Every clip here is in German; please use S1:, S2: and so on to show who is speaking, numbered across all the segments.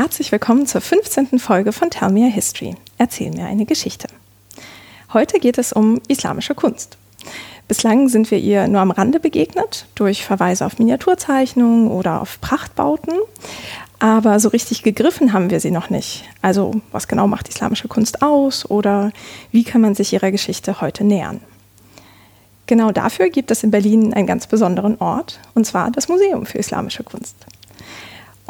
S1: herzlich willkommen zur 15. Folge von Tell Me a History. Erzähl mir eine Geschichte. Heute geht es um islamische Kunst. Bislang sind wir ihr nur am Rande begegnet, durch Verweise auf Miniaturzeichnungen oder auf Prachtbauten. Aber so richtig gegriffen haben wir sie noch nicht. Also was genau macht islamische Kunst aus oder wie kann man sich ihrer Geschichte heute nähern? Genau dafür gibt es in Berlin einen ganz besonderen Ort, und zwar das Museum für Islamische Kunst.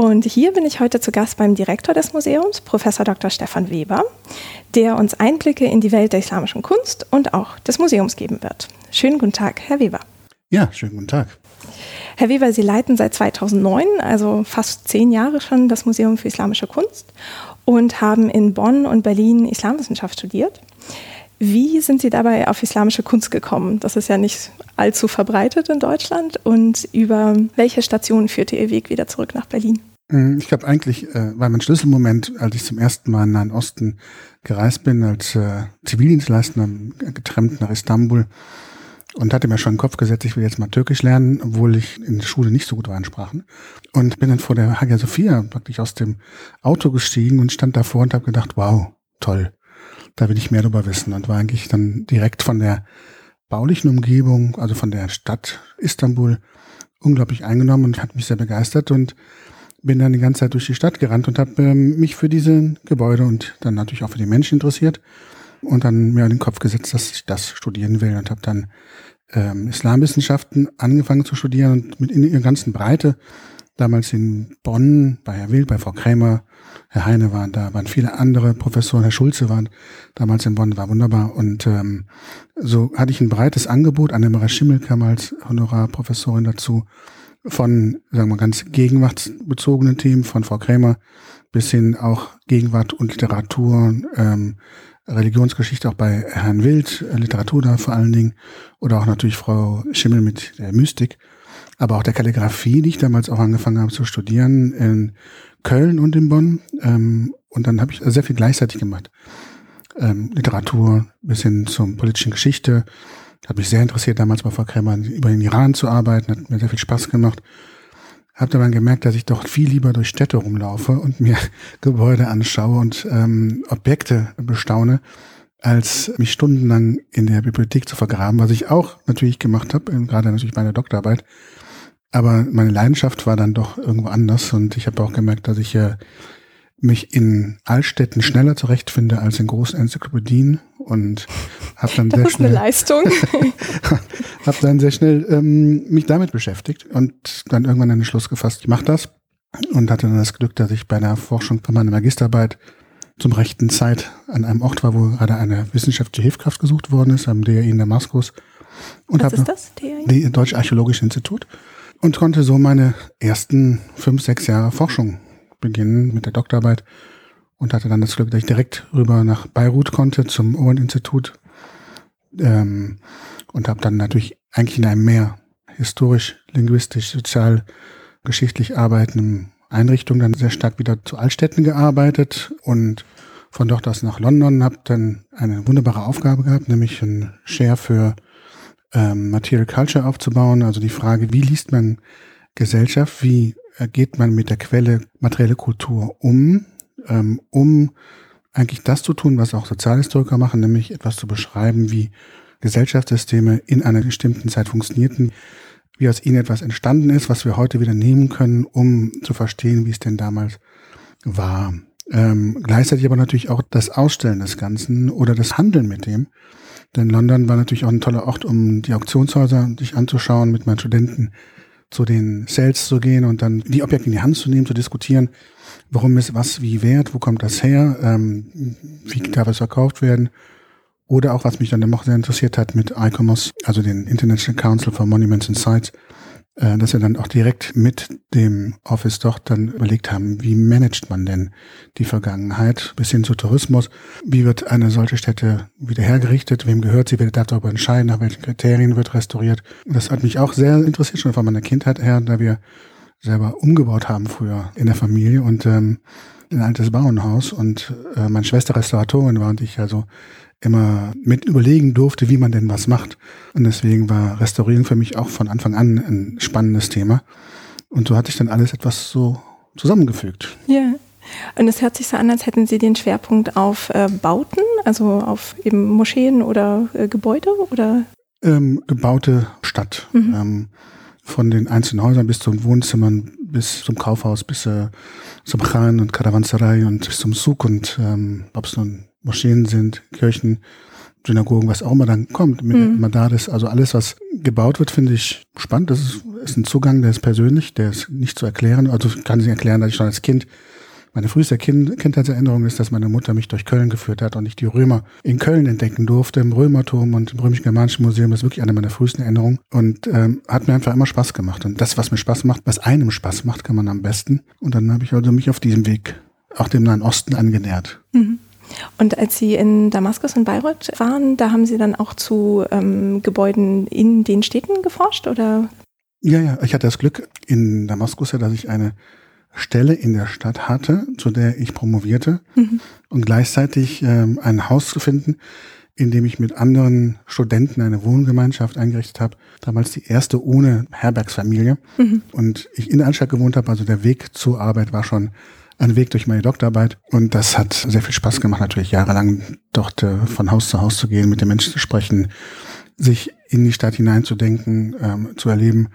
S1: Und hier bin ich heute zu Gast beim Direktor des Museums, Professor Dr. Stefan Weber, der uns Einblicke in die Welt der islamischen Kunst und auch des Museums geben wird. Schönen guten Tag, Herr Weber.
S2: Ja, schönen guten Tag.
S1: Herr Weber, Sie leiten seit 2009, also fast zehn Jahre schon, das Museum für Islamische Kunst und haben in Bonn und Berlin Islamwissenschaft studiert. Wie sind Sie dabei auf islamische Kunst gekommen? Das ist ja nicht allzu verbreitet in Deutschland. Und über welche Station führte Ihr Weg wieder zurück nach Berlin?
S2: Hm, ich glaube eigentlich äh, war mein Schlüsselmoment, als ich zum ersten Mal in den Nahen Osten gereist bin, als äh, Zivildienstleister getrennt nach Istanbul und hatte mir schon den Kopf gesetzt, ich will jetzt mal Türkisch lernen, obwohl ich in der Schule nicht so gut war in Sprachen. Und bin dann vor der Hagia Sophia praktisch aus dem Auto gestiegen und stand davor und habe gedacht, wow, toll da will ich mehr darüber wissen. Und war eigentlich dann direkt von der baulichen Umgebung, also von der Stadt Istanbul, unglaublich eingenommen und hat mich sehr begeistert und bin dann die ganze Zeit durch die Stadt gerannt und habe ähm, mich für diese Gebäude und dann natürlich auch für die Menschen interessiert und dann mir in den Kopf gesetzt, dass ich das studieren will und habe dann ähm, Islamwissenschaften angefangen zu studieren und mit in ihrer ganzen Breite damals in Bonn bei Herr Wild, bei Frau Krämer, Herr Heine waren da, waren viele andere Professoren, Herr Schulze waren damals in Bonn, war wunderbar. Und ähm, so hatte ich ein breites Angebot. Annemara Schimmel kam als Honorarprofessorin dazu, von, sagen wir, ganz gegenwartsbezogenen Themen, von Frau Krämer bis hin auch Gegenwart und Literatur, ähm, Religionsgeschichte auch bei Herrn Wild, Literatur da vor allen Dingen, oder auch natürlich Frau Schimmel mit der Mystik aber auch der Kalligrafie, die ich damals auch angefangen habe zu studieren in Köln und in Bonn. Ähm, und dann habe ich sehr viel gleichzeitig gemacht. Ähm, Literatur bis hin zur politischen Geschichte. Hat mich sehr interessiert, damals bei Frau Krämer über den Iran zu arbeiten. Hat mir sehr viel Spaß gemacht. Habe dann gemerkt, dass ich doch viel lieber durch Städte rumlaufe und mir Gebäude anschaue und ähm, Objekte bestaune, als mich stundenlang in der Bibliothek zu vergraben, was ich auch natürlich gemacht habe, gerade natürlich meine Doktorarbeit. Aber meine Leidenschaft war dann doch irgendwo anders und ich habe auch gemerkt, dass ich äh, mich in Altstädten schneller zurechtfinde als in großen Enzyklopädien und habe dann sehr schnell
S1: Leistung.
S2: habe dann sehr schnell ähm, mich damit beschäftigt und dann irgendwann einen Schluss gefasst, ich mache das und hatte dann das Glück, dass ich bei der Forschung von meiner Magisterarbeit zum rechten Zeit an einem Ort war, wo gerade eine wissenschaftliche Hilfskraft gesucht worden ist, am DRI in Damaskus.
S1: Und Was ist das?
S2: DRI? Deutsche Archäologische Institut und konnte so meine ersten fünf, sechs Jahre Forschung beginnen mit der Doktorarbeit und hatte dann das Glück, dass ich direkt rüber nach Beirut konnte zum Owen-Institut ähm, und habe dann natürlich eigentlich in einem mehr historisch, linguistisch, sozial, geschichtlich arbeitenden Einrichtung dann sehr stark wieder zu Altstädten gearbeitet und von dort aus nach London, habe dann eine wunderbare Aufgabe gehabt, nämlich ein Share für ähm, Material Culture aufzubauen, also die Frage, wie liest man Gesellschaft, wie geht man mit der Quelle materielle Kultur um, ähm, um eigentlich das zu tun, was auch Sozialhistoriker machen, nämlich etwas zu beschreiben, wie Gesellschaftssysteme in einer bestimmten Zeit funktionierten, wie aus ihnen etwas entstanden ist, was wir heute wieder nehmen können, um zu verstehen, wie es denn damals war. Ähm, gleichzeitig aber natürlich auch das Ausstellen des Ganzen oder das Handeln mit dem. Denn London war natürlich auch ein toller Ort, um die Auktionshäuser sich anzuschauen, mit meinen Studenten zu den Sales zu gehen und dann die Objekte in die Hand zu nehmen, zu diskutieren, warum ist was wie wert, wo kommt das her, ähm, wie darf es verkauft werden. Oder auch, was mich dann noch sehr interessiert hat mit ICOMOS, also den International Council for Monuments and Sites, äh, dass wir dann auch direkt mit dem Office dort dann überlegt haben, wie managt man denn die Vergangenheit bis hin zu Tourismus? Wie wird eine solche Stätte wieder hergerichtet? Wem gehört sie? Wer darf darüber entscheiden? Nach welchen Kriterien wird restauriert? Das hat mich auch sehr interessiert, schon von meiner Kindheit her, da wir selber umgebaut haben früher in der Familie und ähm, ein altes Bauernhaus und äh, meine Schwester Restauratorin war und ich also immer mit überlegen durfte, wie man denn was macht. Und deswegen war Restaurieren für mich auch von Anfang an ein spannendes Thema. Und so hatte ich dann alles etwas so zusammengefügt.
S1: Ja. Und es hört sich so an, als hätten Sie den Schwerpunkt auf äh, Bauten, also auf eben Moscheen oder äh, Gebäude oder?
S2: Ähm, gebaute Stadt. Mhm. Ähm, von den einzelnen Häusern bis zum Wohnzimmern, bis zum Kaufhaus, bis äh, zum Khan und Karawanserei und bis zum Suk und ähm, ob es nun Moscheen sind, Kirchen, Synagogen, was auch immer dann kommt, mit mhm. Madaris, also alles, was gebaut wird, finde ich spannend. Das ist, ist ein Zugang, der ist persönlich, der ist nicht zu erklären. Also ich kann sich erklären, dass ich schon als Kind meine früheste kind Kindheitserinnerung ist, dass meine Mutter mich durch Köln geführt hat und ich die Römer in Köln entdecken durfte, im Römerturm und im Römisch-Germanischen Museum. Das ist wirklich eine meiner frühesten Erinnerungen und ähm, hat mir einfach immer Spaß gemacht. Und das, was mir Spaß macht, was einem Spaß macht, kann man am besten. Und dann habe ich also mich auf diesem Weg auch dem Nahen Osten angenähert. Mhm.
S1: Und als Sie in Damaskus und Bayreuth waren, da haben Sie dann auch zu ähm, Gebäuden in den Städten geforscht, oder?
S2: Ja, ja, ich hatte das Glück in Damaskus, ja, dass ich eine Stelle in der Stadt hatte, zu der ich promovierte mhm. und gleichzeitig ähm, ein Haus zu finden, in dem ich mit anderen Studenten eine Wohngemeinschaft eingerichtet habe. Damals die erste ohne Herbergsfamilie. Mhm. Und ich in der Anstalt gewohnt habe, also der Weg zur Arbeit war schon ein Weg durch meine Doktorarbeit. Und das hat sehr viel Spaß gemacht, natürlich jahrelang dort äh, von Haus zu Haus zu gehen, mit den Menschen zu sprechen, sich in die Stadt hineinzudenken, ähm, zu erleben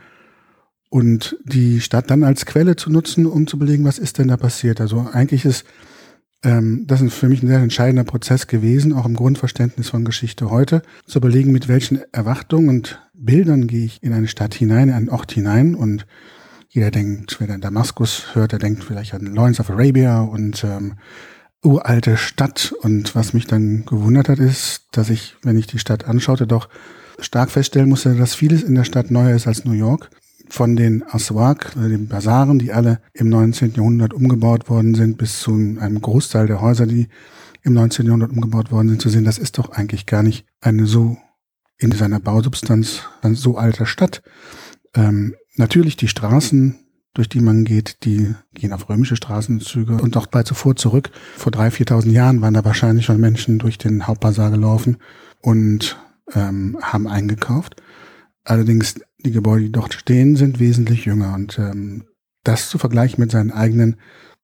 S2: und die Stadt dann als Quelle zu nutzen, um zu belegen, was ist denn da passiert. Also eigentlich ist ähm, das ist für mich ein sehr entscheidender Prozess gewesen, auch im Grundverständnis von Geschichte heute, zu überlegen, mit welchen Erwartungen und Bildern gehe ich in eine Stadt hinein, in einen Ort hinein und jeder denkt, wer dann Damaskus hört, der denkt vielleicht an Lawrence of Arabia und ähm, uralte Stadt. Und was mich dann gewundert hat, ist, dass ich, wenn ich die Stadt anschaute, doch stark feststellen musste, dass vieles in der Stadt neuer ist als New York von den Aswak, äh, den Basaren, die alle im 19. Jahrhundert umgebaut worden sind, bis zu einem Großteil der Häuser, die im 19. Jahrhundert umgebaut worden sind, zu sehen, das ist doch eigentlich gar nicht eine so in seiner Bausubstanz so alte Stadt. Ähm, natürlich die Straßen, durch die man geht, die gehen auf römische Straßenzüge und auch bald zuvor zurück. Vor drei, viertausend Jahren waren da wahrscheinlich schon Menschen durch den Hauptbazar gelaufen und ähm, haben eingekauft. Allerdings die Gebäude, die dort stehen, sind wesentlich jünger. Und ähm, das zu vergleichen mit seinen eigenen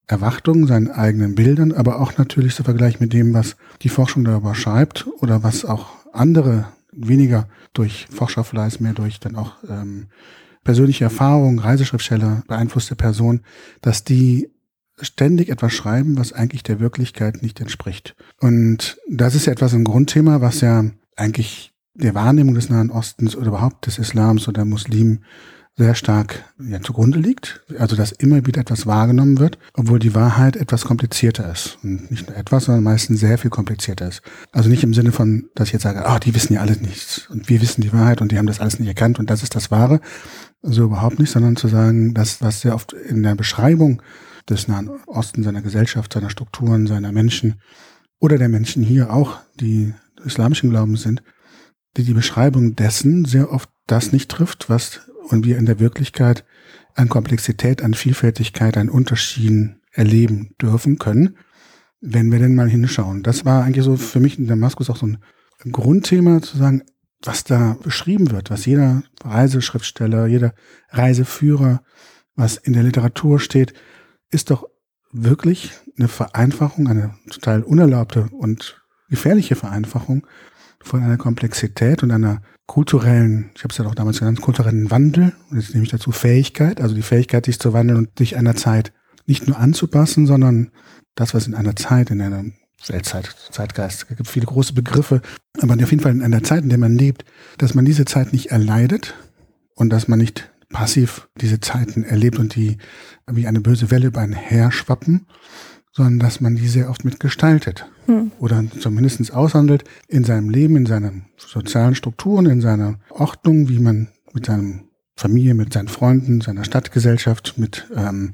S2: Erwartungen, seinen eigenen Bildern, aber auch natürlich zu vergleichen mit dem, was die Forschung darüber schreibt oder was auch andere weniger durch Forscherfleiß, mehr durch dann auch ähm, persönliche Erfahrungen, Reiseschriftsteller, beeinflusste Personen, dass die ständig etwas schreiben, was eigentlich der Wirklichkeit nicht entspricht. Und das ist ja etwas ein Grundthema, was ja eigentlich der Wahrnehmung des Nahen Ostens oder überhaupt des Islams oder Muslimen sehr stark ja, zugrunde liegt. Also dass immer wieder etwas wahrgenommen wird, obwohl die Wahrheit etwas komplizierter ist. Und nicht nur etwas, sondern meistens sehr viel komplizierter ist. Also nicht im Sinne von, dass ich jetzt sage, ah, oh, die wissen ja alles nichts und wir wissen die Wahrheit und die haben das alles nicht erkannt und das ist das Wahre. So überhaupt nicht, sondern zu sagen, dass was sehr oft in der Beschreibung des Nahen Ostens, seiner Gesellschaft, seiner Strukturen, seiner Menschen oder der Menschen hier auch, die islamischen Glaubens sind, die die Beschreibung dessen sehr oft das nicht trifft, was und wir in der Wirklichkeit an Komplexität, an Vielfältigkeit, an Unterschieden erleben dürfen können, wenn wir denn mal hinschauen. Das war eigentlich so für mich in Damaskus auch so ein Grundthema zu sagen, was da beschrieben wird, was jeder Reiseschriftsteller, jeder Reiseführer, was in der Literatur steht, ist doch wirklich eine Vereinfachung, eine total unerlaubte und gefährliche Vereinfachung von einer Komplexität und einer kulturellen, ich habe es ja auch damals genannt, kulturellen Wandel, und jetzt nehme ich dazu Fähigkeit, also die Fähigkeit, sich zu wandeln und sich einer Zeit nicht nur anzupassen, sondern das, was in einer Zeit, in einer Weltzeit, Zeitgeist, es gibt viele große Begriffe, aber auf jeden Fall in einer Zeit, in der man lebt, dass man diese Zeit nicht erleidet und dass man nicht passiv diese Zeiten erlebt und die wie eine böse Welle über einen herschwappen, sondern dass man die sehr oft mitgestaltet hm. oder zumindest aushandelt in seinem Leben, in seinen sozialen Strukturen, in seiner Ordnung, wie man mit seiner Familie, mit seinen Freunden, seiner Stadtgesellschaft, mit ähm,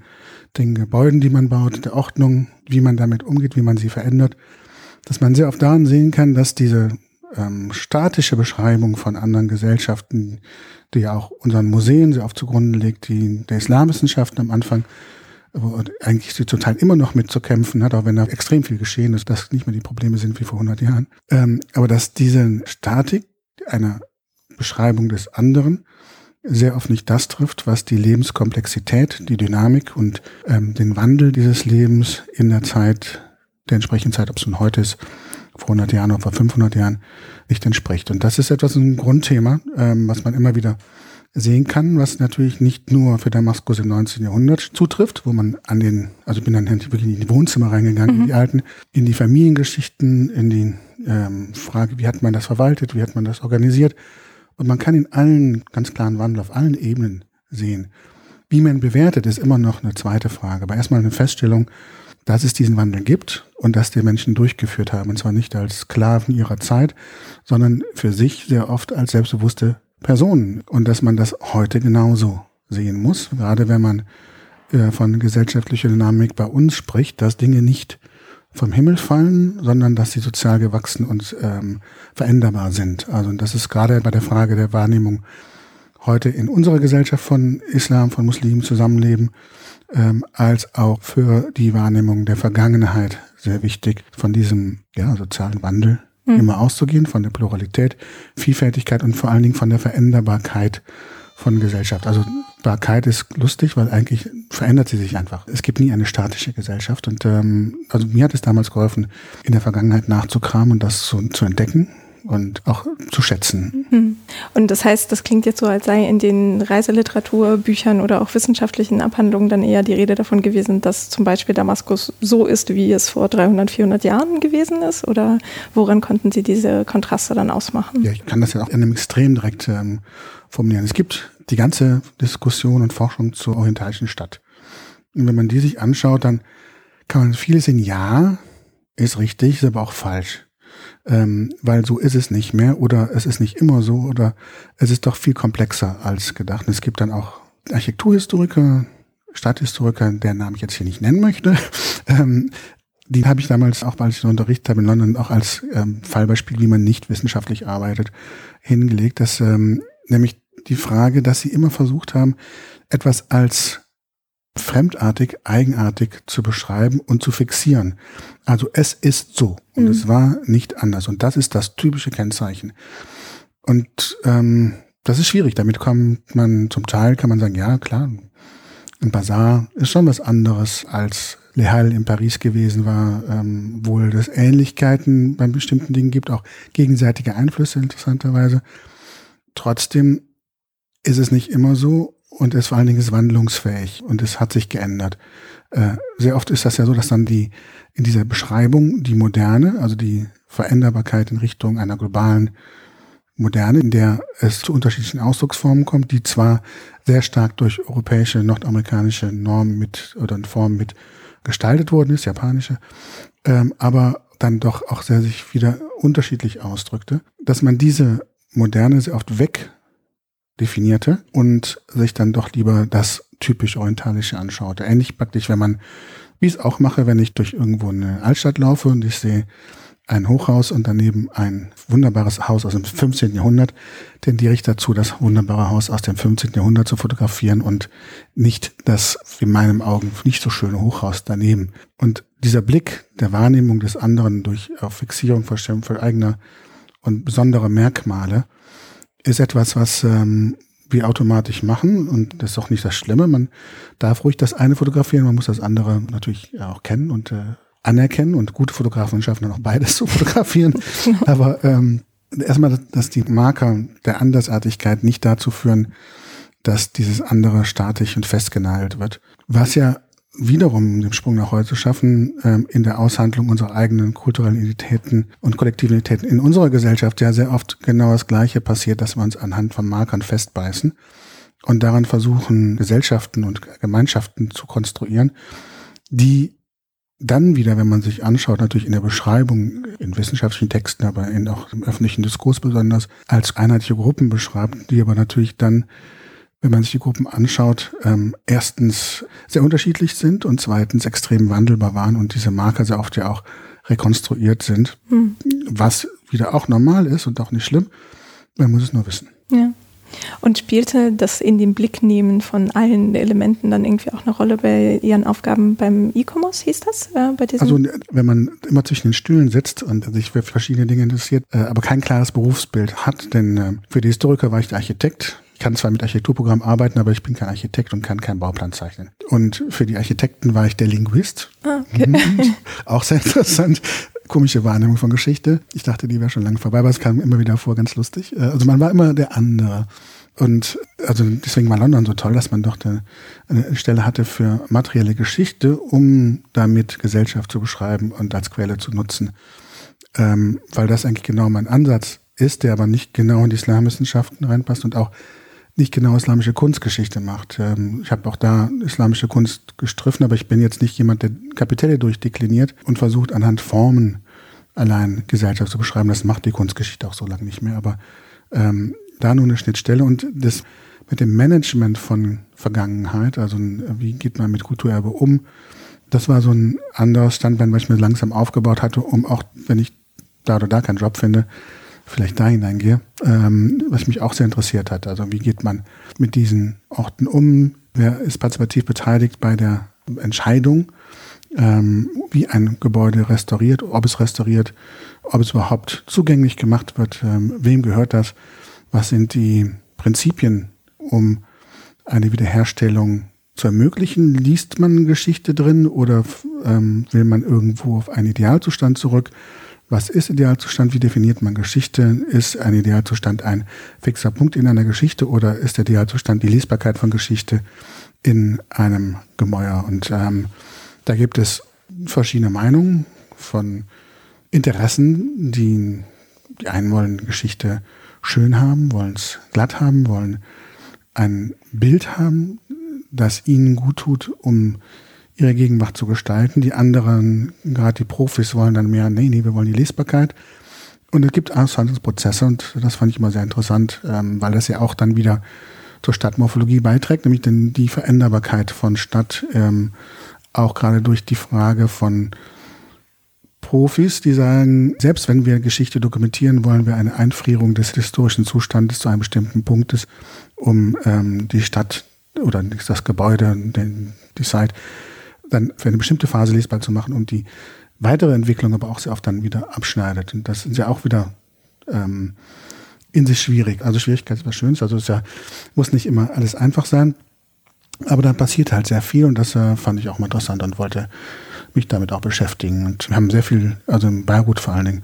S2: den Gebäuden, die man baut, der Ordnung, wie man damit umgeht, wie man sie verändert, dass man sehr oft daran sehen kann, dass diese ähm, statische Beschreibung von anderen Gesellschaften, die ja auch unseren Museen sehr oft zugrunde legt, die der Islamwissenschaften am Anfang wo eigentlich sie zum Teil immer noch mitzukämpfen hat, auch wenn da extrem viel geschehen ist, dass nicht mehr die Probleme sind wie vor 100 Jahren. Ähm, aber dass diese Statik einer Beschreibung des anderen sehr oft nicht das trifft, was die Lebenskomplexität, die Dynamik und ähm, den Wandel dieses Lebens in der Zeit, der entsprechenden Zeit, ob es nun heute ist, vor 100 Jahren oder vor 500 Jahren, nicht entspricht. Und das ist etwas ein Grundthema, ähm, was man immer wieder sehen kann, was natürlich nicht nur für Damaskus im 19. Jahrhundert zutrifft, wo man an den, also ich bin dann wirklich in die Wohnzimmer reingegangen, mhm. in die alten, in die Familiengeschichten, in die ähm, Frage, wie hat man das verwaltet, wie hat man das organisiert. Und man kann in allen ganz klaren Wandel auf allen Ebenen sehen. Wie man bewertet, ist immer noch eine zweite Frage. Aber erstmal eine Feststellung, dass es diesen Wandel gibt und dass die Menschen durchgeführt haben. Und zwar nicht als Sklaven ihrer Zeit, sondern für sich sehr oft als selbstbewusste Personen. Und dass man das heute genauso sehen muss, gerade wenn man äh, von gesellschaftlicher Dynamik bei uns spricht, dass Dinge nicht vom Himmel fallen, sondern dass sie sozial gewachsen und ähm, veränderbar sind. Also das ist gerade bei der Frage der Wahrnehmung heute in unserer Gesellschaft von Islam, von Muslimen zusammenleben, ähm, als auch für die Wahrnehmung der Vergangenheit sehr wichtig, von diesem ja, sozialen Wandel mhm. immer auszugehen, von der Pluralität, Vielfältigkeit und vor allen Dingen von der Veränderbarkeit von Gesellschaft. Also Barkeit ist lustig, weil eigentlich verändert sie sich einfach. Es gibt nie eine statische Gesellschaft. Und ähm, also mir hat es damals geholfen, in der Vergangenheit nachzukramen und das zu, zu entdecken und auch zu schätzen.
S1: Mhm. Und das heißt, das klingt jetzt so, als sei in den Reiseliteraturbüchern oder auch wissenschaftlichen Abhandlungen dann eher die Rede davon gewesen, dass zum Beispiel Damaskus so ist, wie es vor 300, 400 Jahren gewesen ist? Oder woran konnten Sie diese Kontraste dann ausmachen?
S2: Ja, ich kann das ja auch in einem Extrem direkt ähm, formulieren. Es gibt die ganze Diskussion und Forschung zur orientalischen Stadt. Und wenn man die sich anschaut, dann kann man vieles sehen, ja, ist richtig, ist aber auch falsch ähm, weil so ist es nicht mehr oder es ist nicht immer so oder es ist doch viel komplexer als gedacht. Und es gibt dann auch Architekturhistoriker, Stadthistoriker, deren Namen ich jetzt hier nicht nennen möchte. Ähm, die habe ich damals auch, weil ich unterrichtet habe in London, auch als ähm, Fallbeispiel, wie man nicht wissenschaftlich arbeitet, hingelegt. Dass ähm, nämlich die Frage, dass sie immer versucht haben, etwas als fremdartig, eigenartig zu beschreiben und zu fixieren. Also es ist so und mhm. es war nicht anders. Und das ist das typische Kennzeichen. Und ähm, das ist schwierig. Damit kommt man zum Teil, kann man sagen, ja klar, ein Bazar ist schon was anderes als Le Halles in Paris gewesen war, ähm, wohl es Ähnlichkeiten bei bestimmten Dingen gibt, auch gegenseitige Einflüsse interessanterweise. Trotzdem ist es nicht immer so und es vor allen Dingen ist wandlungsfähig und es hat sich geändert. Äh, sehr oft ist das ja so, dass dann die in dieser Beschreibung die Moderne, also die Veränderbarkeit in Richtung einer globalen Moderne, in der es zu unterschiedlichen Ausdrucksformen kommt, die zwar sehr stark durch europäische, nordamerikanische Normen mit oder Formen mit gestaltet worden ist, japanische, ähm, aber dann doch auch sehr sich wieder unterschiedlich ausdrückte, dass man diese Moderne sehr oft weg definierte und sich dann doch lieber das typisch orientalische anschaute. Ähnlich praktisch, wenn man, wie ich es auch mache, wenn ich durch irgendwo eine Altstadt laufe und ich sehe ein Hochhaus und daneben ein wunderbares Haus aus dem 15. Jahrhundert, tendiere ich dazu, das wunderbare Haus aus dem 15. Jahrhundert zu fotografieren und nicht das in meinen Augen nicht so schöne Hochhaus daneben. Und dieser Blick der Wahrnehmung des anderen durch Fixierung, Vorstellung für eigener und besondere Merkmale ist etwas, was ähm, wir automatisch machen und das ist auch nicht das Schlimme. Man darf ruhig das eine fotografieren, man muss das andere natürlich auch kennen und äh, anerkennen und gute Fotografen schaffen dann auch beides zu fotografieren. Aber ähm, erstmal, dass die Marker der Andersartigkeit nicht dazu führen, dass dieses andere statisch und festgenagelt wird. Was ja wiederum den Sprung nach heute schaffen, ähm, in der Aushandlung unserer eigenen kulturellen Identitäten und kollektiven Identitäten in unserer Gesellschaft ja sehr oft genau das Gleiche passiert, dass wir uns anhand von Markern festbeißen und daran versuchen, Gesellschaften und Gemeinschaften zu konstruieren, die dann wieder, wenn man sich anschaut, natürlich in der Beschreibung, in wissenschaftlichen Texten, aber in auch im öffentlichen Diskurs besonders, als einheitliche Gruppen beschreibt, die aber natürlich dann wenn man sich die Gruppen anschaut, ähm, erstens sehr unterschiedlich sind und zweitens extrem wandelbar waren und diese Marker sehr oft ja auch rekonstruiert sind, hm. was wieder auch normal ist und auch nicht schlimm. Man muss es nur wissen.
S1: Ja. Und spielte das in den Blick nehmen von allen Elementen dann irgendwie auch eine Rolle bei Ihren Aufgaben beim E-Commerce, hieß das? Äh, bei
S2: diesem also wenn man immer zwischen den Stühlen sitzt und sich für verschiedene Dinge interessiert, äh, aber kein klares Berufsbild hat, denn äh, für die Historiker war ich der Architekt, Ich kann zwar mit Architekturprogrammen arbeiten, aber ich bin kein Architekt und kann keinen Bauplan zeichnen. Und für die Architekten war ich der Linguist. Ah, okay. Mhm. Auch sehr interessant. Komische Wahrnehmung von Geschichte. Ich dachte, die wäre schon lange vorbei, aber es kam immer wieder vor, ganz lustig. Äh, also man war immer der andere. Und also deswegen war London so toll, dass man doch eine Stelle hatte für materielle Geschichte, um damit Gesellschaft zu beschreiben und als Quelle zu nutzen. Ähm, weil das eigentlich genau mein Ansatz ist, der aber nicht genau in die Islamwissenschaften reinpasst und auch nicht genau islamische Kunstgeschichte macht. Ähm, ich habe auch da islamische Kunst gestriffen, aber ich bin jetzt nicht jemand, der Kapitelle durchdekliniert und versucht anhand Formen allein Gesellschaft zu beschreiben. Das macht die Kunstgeschichte auch so lange nicht mehr. Aber ähm, da nur eine Schnittstelle und das mit dem Management von Vergangenheit, also wie geht man mit Kulturerbe um, das war so ein anderes Standbein, was ich mir langsam aufgebaut hatte, um auch, wenn ich da oder da keinen Job finde, vielleicht da hineingehe, ähm, was mich auch sehr interessiert hat. Also wie geht man mit diesen Orten um? Wer ist partizipativ beteiligt bei der Entscheidung, ähm, wie ein Gebäude restauriert, ob es restauriert, ob es überhaupt zugänglich gemacht wird, ähm, wem gehört das? Was sind die Prinzipien, um eine Wiederherstellung zu ermöglichen? Liest man Geschichte drin oder ähm, will man irgendwo auf einen Idealzustand zurück? Was ist Idealzustand? Wie definiert man Geschichte? Ist ein Idealzustand ein fixer Punkt in einer Geschichte oder ist der Idealzustand die Lesbarkeit von Geschichte in einem Gemäuer? Und ähm, da gibt es verschiedene Meinungen von Interessen, die, die einen wollen Geschichte schön haben, wollen es glatt haben, wollen ein Bild haben, das ihnen gut tut, um ihre Gegenwart zu gestalten. Die anderen, gerade die Profis, wollen dann mehr, nee, nee, wir wollen die Lesbarkeit. Und es gibt Aushandlungsprozesse und das fand ich immer sehr interessant, ähm, weil das ja auch dann wieder zur Stadtmorphologie beiträgt, nämlich denn die Veränderbarkeit von Stadt, ähm, auch gerade durch die Frage von Profis, die sagen, selbst wenn wir Geschichte dokumentieren, wollen wir eine Einfrierung des historischen Zustandes zu einem bestimmten Punktes, um ähm, die Stadt oder das Gebäude, den, die Site dann für eine bestimmte Phase lesbar zu machen und die weitere Entwicklung aber auch sehr oft dann wieder abschneidet. Und das ist ja auch wieder ähm, in sich schwierig. Also Schwierigkeit ist was Schönes. Also es ja, muss nicht immer alles einfach sein. Aber da passiert halt sehr viel und das äh, fand ich auch mal interessant und wollte mich damit auch beschäftigen. Und wir haben sehr viel, also in Beirut vor allen Dingen,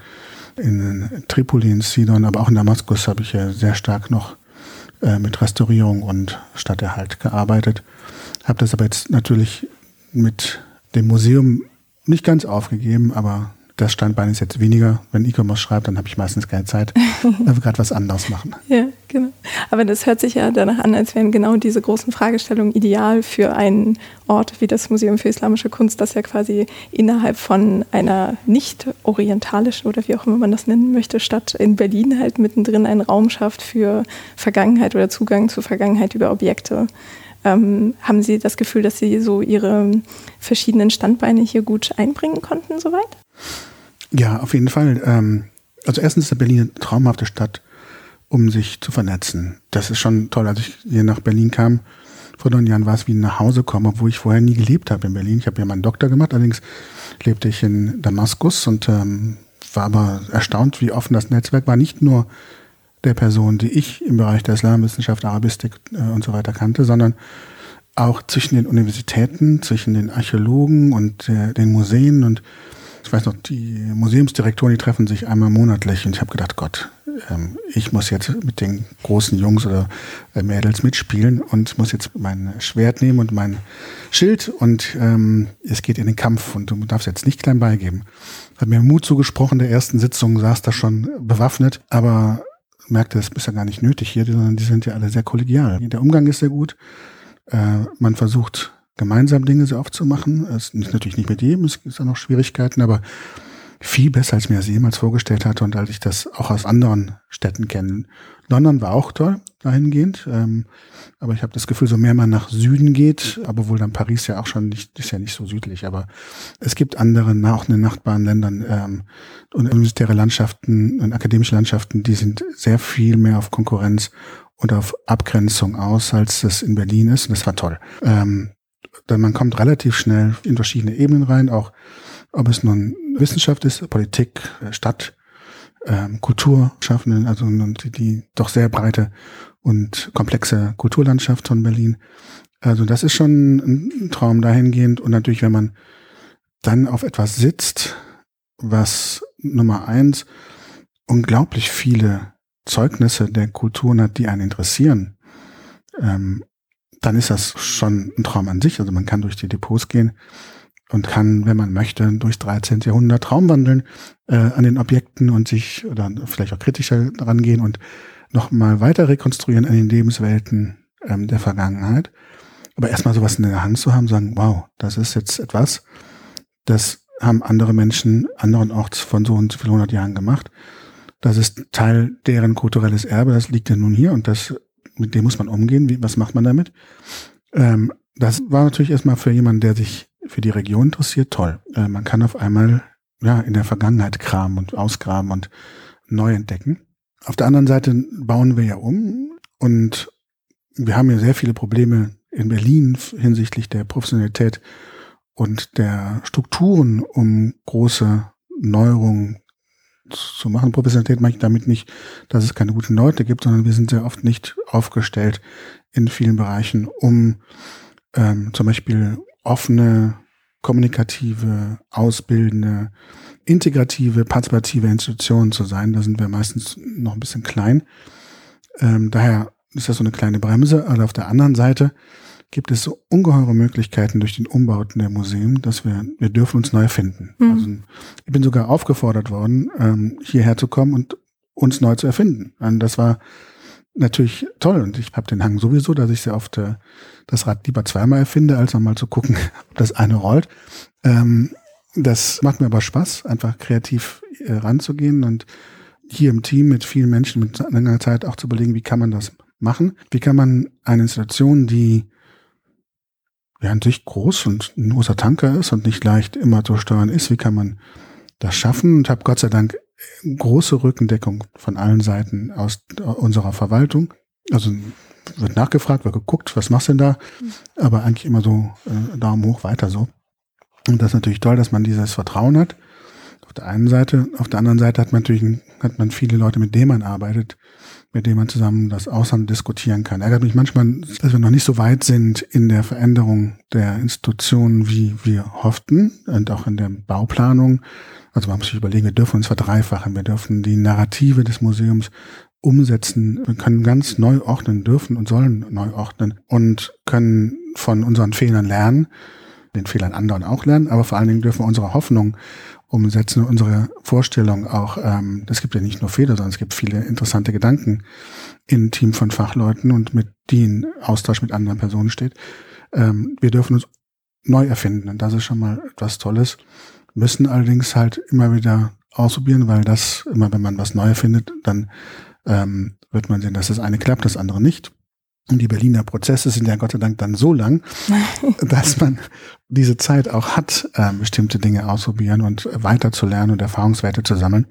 S2: in Tripoli, in Sidon, aber auch in Damaskus habe ich ja sehr stark noch äh, mit Restaurierung und Stadterhalt gearbeitet. Habe das aber jetzt natürlich mit dem Museum nicht ganz aufgegeben, aber das Standbein ist jetzt weniger. Wenn E-Commerce schreibt, dann habe ich meistens keine Zeit, weil wir gerade was anderes machen.
S1: Ja, genau. Aber das hört sich ja danach an, als wären genau diese großen Fragestellungen ideal für einen Ort wie das Museum für Islamische Kunst, das ja quasi innerhalb von einer nicht orientalischen oder wie auch immer man das nennen möchte, Stadt in Berlin halt mittendrin einen Raum schafft für Vergangenheit oder Zugang zur Vergangenheit über Objekte. Ähm, haben Sie das Gefühl, dass Sie so Ihre verschiedenen Standbeine hier gut einbringen konnten soweit?
S2: Ja, auf jeden Fall. Ähm, also erstens ist Berlin eine traumhafte Stadt, um sich zu vernetzen. Das ist schon toll. Als ich hier nach Berlin kam, vor neun Jahren war es wie nach Hause kommen, obwohl ich vorher nie gelebt habe in Berlin. Ich habe ja meinen Doktor gemacht, allerdings lebte ich in Damaskus und ähm, war aber erstaunt, wie offen das Netzwerk war. Nicht nur der Person, die ich im Bereich der Islamwissenschaft, Arabistik äh, und so weiter kannte, sondern auch zwischen den Universitäten, zwischen den Archäologen und äh, den Museen. Und ich weiß noch, die Museumsdirektoren, die treffen sich einmal monatlich. Und ich habe gedacht, Gott, ähm, ich muss jetzt mit den großen Jungs oder äh, Mädels mitspielen und muss jetzt mein Schwert nehmen und mein Schild. Und ähm, es geht in den Kampf und du darfst jetzt nicht klein beigeben. Hat mir Mut zugesprochen, der ersten Sitzung saß da schon bewaffnet, aber merkte, das ist ja gar nicht nötig hier, sondern die sind ja alle sehr kollegial. Der Umgang ist sehr gut. Äh, man versucht gemeinsam Dinge sehr oft zu machen. Es ist natürlich nicht mit jedem, es gibt auch noch Schwierigkeiten, aber viel besser, als mir das jemals vorgestellt hatte und als ich das auch aus anderen Städten kenne. London war auch toll dahingehend, ähm, aber ich habe das Gefühl, so mehr man nach Süden geht, aber wohl dann Paris ja auch schon nicht, ist ja nicht so südlich, aber es gibt andere, auch in den Nachbarn Ländern ähm, und universitäre Landschaften und akademische Landschaften, die sind sehr viel mehr auf Konkurrenz und auf Abgrenzung aus, als es in Berlin ist und das war toll. Ähm, denn man kommt relativ schnell in verschiedene Ebenen rein, auch ob es nun Wissenschaft ist, Politik, Stadt, ähm, Kulturschaffenden, also die, die doch sehr breite und komplexe Kulturlandschaft von Berlin. Also das ist schon ein Traum dahingehend. Und natürlich, wenn man dann auf etwas sitzt, was Nummer eins unglaublich viele Zeugnisse der Kulturen hat, die einen interessieren, ähm, dann ist das schon ein Traum an sich. Also man kann durch die Depots gehen und kann, wenn man möchte, durchs 13. Jahrhundert Traum wandeln äh, an den Objekten und sich oder vielleicht auch kritischer rangehen und nochmal weiter rekonstruieren an den Lebenswelten ähm, der Vergangenheit. Aber erstmal sowas in der Hand zu haben, sagen, wow, das ist jetzt etwas, das haben andere Menschen anderen Orts von so und so vielen hundert Jahren gemacht. Das ist Teil deren kulturelles Erbe, das liegt ja nun hier und das, mit dem muss man umgehen. Wie, was macht man damit? Ähm, das war natürlich erstmal für jemanden, der sich für die Region interessiert, toll. Äh, man kann auf einmal ja in der Vergangenheit kramen und ausgraben und neu entdecken. Auf der anderen Seite bauen wir ja um und wir haben ja sehr viele Probleme in Berlin hinsichtlich der Professionalität und der Strukturen, um große Neuerungen zu machen. Professionalität meine ich damit nicht, dass es keine guten Leute gibt, sondern wir sind sehr oft nicht aufgestellt in vielen Bereichen, um ähm, zum Beispiel offene, kommunikative, ausbildende, integrative, partizipative Institutionen zu sein. Da sind wir meistens noch ein bisschen klein. Ähm, daher ist das so eine kleine Bremse. Aber auf der anderen Seite gibt es so ungeheure Möglichkeiten durch den Umbauten der Museen, dass wir, wir dürfen uns neu erfinden. Mhm. Also ich bin sogar aufgefordert worden, ähm, hierher zu kommen und uns neu zu erfinden. Und das war natürlich toll und ich habe den Hang sowieso, dass ich sehr oft äh, das Rad lieber zweimal erfinde, als einmal zu gucken, ob das eine rollt. Ähm, das macht mir aber Spaß, einfach kreativ äh, ranzugehen und hier im Team mit vielen Menschen mit langer Zeit auch zu überlegen, wie kann man das machen? Wie kann man eine Institution, die ja an sich groß und ein großer Tanker ist und nicht leicht immer zu steuern ist, wie kann man das schaffen? Und habe Gott sei Dank große Rückendeckung von allen Seiten aus unserer Verwaltung. Also wird nachgefragt, wird geguckt, was machst du denn da? Aber eigentlich immer so äh, Daumen hoch, weiter so. Und das ist natürlich toll, dass man dieses Vertrauen hat. Auf der einen Seite, auf der anderen Seite hat man natürlich hat man viele Leute, mit denen man arbeitet, mit denen man zusammen das Ausland diskutieren kann. Ärgert mich manchmal, dass wir noch nicht so weit sind in der Veränderung der Institutionen, wie wir hofften und auch in der Bauplanung. Also man muss sich überlegen, wir dürfen uns verdreifachen, wir dürfen die Narrative des Museums umsetzen, wir können ganz neu ordnen, dürfen und sollen neu ordnen und können von unseren Fehlern lernen, den Fehlern anderen auch lernen, aber vor allen Dingen dürfen wir unsere Hoffnung umsetzen, unsere Vorstellung auch, ähm, es gibt ja nicht nur Fehler, sondern es gibt viele interessante Gedanken im Team von Fachleuten und mit denen Austausch mit anderen Personen steht. Ähm, wir dürfen uns neu erfinden und das ist schon mal etwas Tolles müssen allerdings halt immer wieder ausprobieren, weil das immer, wenn man was Neues findet, dann ähm, wird man sehen, dass das eine klappt, das andere nicht. Und die Berliner Prozesse sind ja Gott sei Dank dann so lang, dass man diese Zeit auch hat, äh, bestimmte Dinge ausprobieren und weiter zu lernen und Erfahrungswerte zu sammeln,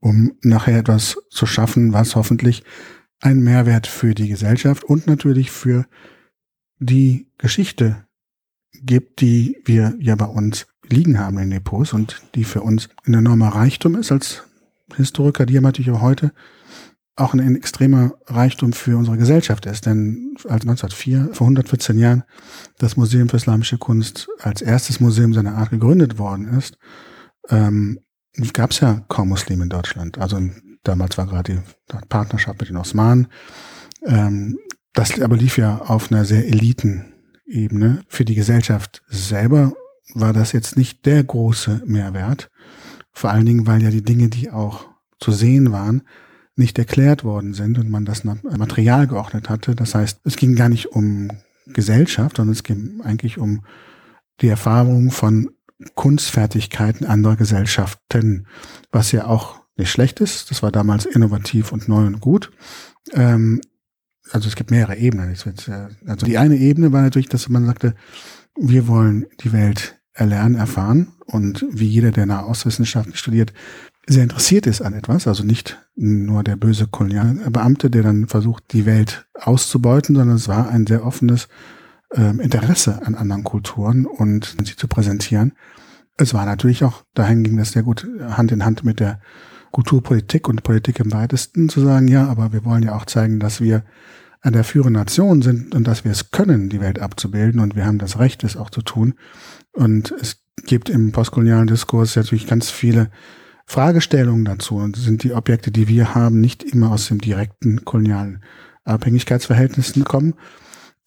S2: um nachher etwas zu schaffen, was hoffentlich einen Mehrwert für die Gesellschaft und natürlich für die Geschichte gibt, die wir ja bei uns liegen haben in Depots und die für uns ein enormer Reichtum ist. Als Historiker, die ja natürlich auch heute auch ein extremer Reichtum für unsere Gesellschaft ist. Denn als 1904, vor 114 Jahren, das Museum für Islamische Kunst als erstes Museum seiner Art gegründet worden ist, ähm, gab es ja kaum Muslime in Deutschland. Also damals war gerade die Partnerschaft mit den Osmanen. Ähm, das aber lief ja auf einer sehr Elitenebene. Für die Gesellschaft selber war das jetzt nicht der große Mehrwert. Vor allen Dingen, weil ja die Dinge, die auch zu sehen waren, nicht erklärt worden sind und man das Material geordnet hatte. Das heißt, es ging gar nicht um Gesellschaft, sondern es ging eigentlich um die Erfahrung von Kunstfertigkeiten anderer Gesellschaften, was ja auch nicht schlecht ist. Das war damals innovativ und neu und gut. Ähm, also es gibt mehrere Ebenen. Also die eine Ebene war natürlich, dass man sagte, wir wollen die Welt erlernen, erfahren und wie jeder, der Nahostwissenschaften studiert, sehr interessiert ist an etwas, also nicht nur der böse Kolonialbeamte, der dann versucht, die Welt auszubeuten, sondern es war ein sehr offenes ähm, Interesse an anderen Kulturen und sie zu präsentieren. Es war natürlich auch, dahin ging das sehr gut Hand in Hand mit der Kulturpolitik und Politik im weitesten zu sagen, ja, aber wir wollen ja auch zeigen, dass wir an der führenden Nation sind und dass wir es können, die Welt abzubilden und wir haben das Recht, es auch zu tun. Und es gibt im postkolonialen Diskurs natürlich ganz viele Fragestellungen dazu und sind die Objekte, die wir haben, nicht immer aus dem direkten kolonialen Abhängigkeitsverhältnissen kommen.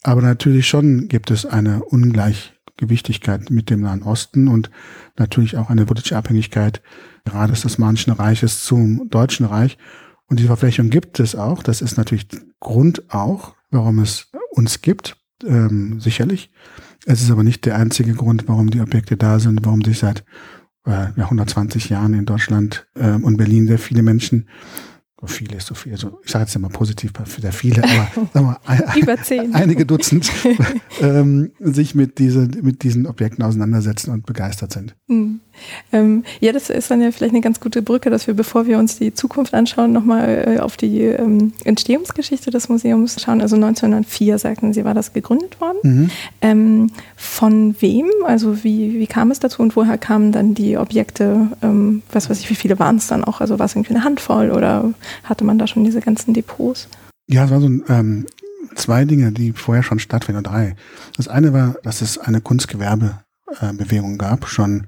S2: Aber natürlich schon gibt es eine Ungleichgewichtigkeit mit dem Nahen Osten und natürlich auch eine politische Abhängigkeit gerade des Osmanischen Reiches zum Deutschen Reich. Und diese Verflechtung gibt es auch. Das ist natürlich Grund auch, warum es uns gibt, ähm, sicherlich. Es ist aber nicht der einzige Grund, warum die Objekte da sind, warum sich seit äh, 120 Jahren in Deutschland äh, und Berlin sehr viele Menschen viele ist so viel, also ich sage jetzt immer positiv, sehr viele, aber sagen wir, ein, Über zehn. einige Dutzend ähm, sich mit, diese, mit diesen Objekten auseinandersetzen und begeistert sind. Mhm.
S1: Ähm, ja, das ist dann ja vielleicht eine ganz gute Brücke, dass wir, bevor wir uns die Zukunft anschauen, nochmal äh, auf die ähm, Entstehungsgeschichte des Museums schauen. Also 1904, sagten Sie, war das gegründet worden. Mhm. Ähm, von wem? Also wie, wie kam es dazu und woher kamen dann die Objekte? Ähm, was weiß ich, wie viele waren es dann auch? Also war es irgendwie eine Handvoll oder hatte man da schon diese ganzen Depots?
S2: Ja, es waren so ähm, zwei Dinge, die vorher schon stattfinden, drei. Das eine war, dass es eine Kunstgewerbebewegung gab, schon